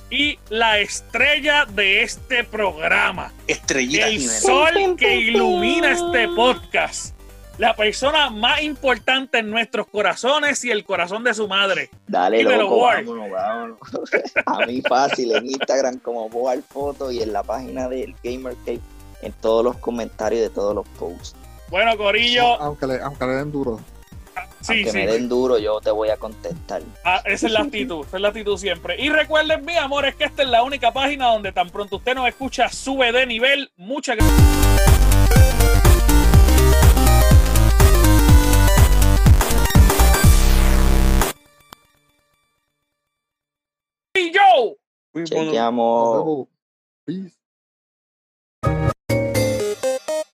Y la estrella de este programa. Estrellita el Jiménez. sol que ilumina este podcast. La persona más importante en nuestros corazones y el corazón de su madre. Dale, Dímelo, loco, Boar. vámonos, vámonos. A mí fácil, en Instagram como Boar Foto y en la página del Gamer Cave, en todos los comentarios de todos los posts. Bueno, Corillo, Aunque le, aunque le den duro. sí, Aunque sí, me den duro, yo te voy a contestar. Ah, esa es la actitud, esa es la actitud siempre. Y recuerden, mi amor, es que esta es la única página donde tan pronto usted nos escucha, sube de nivel. Muchas gracias. 睡觉。我们。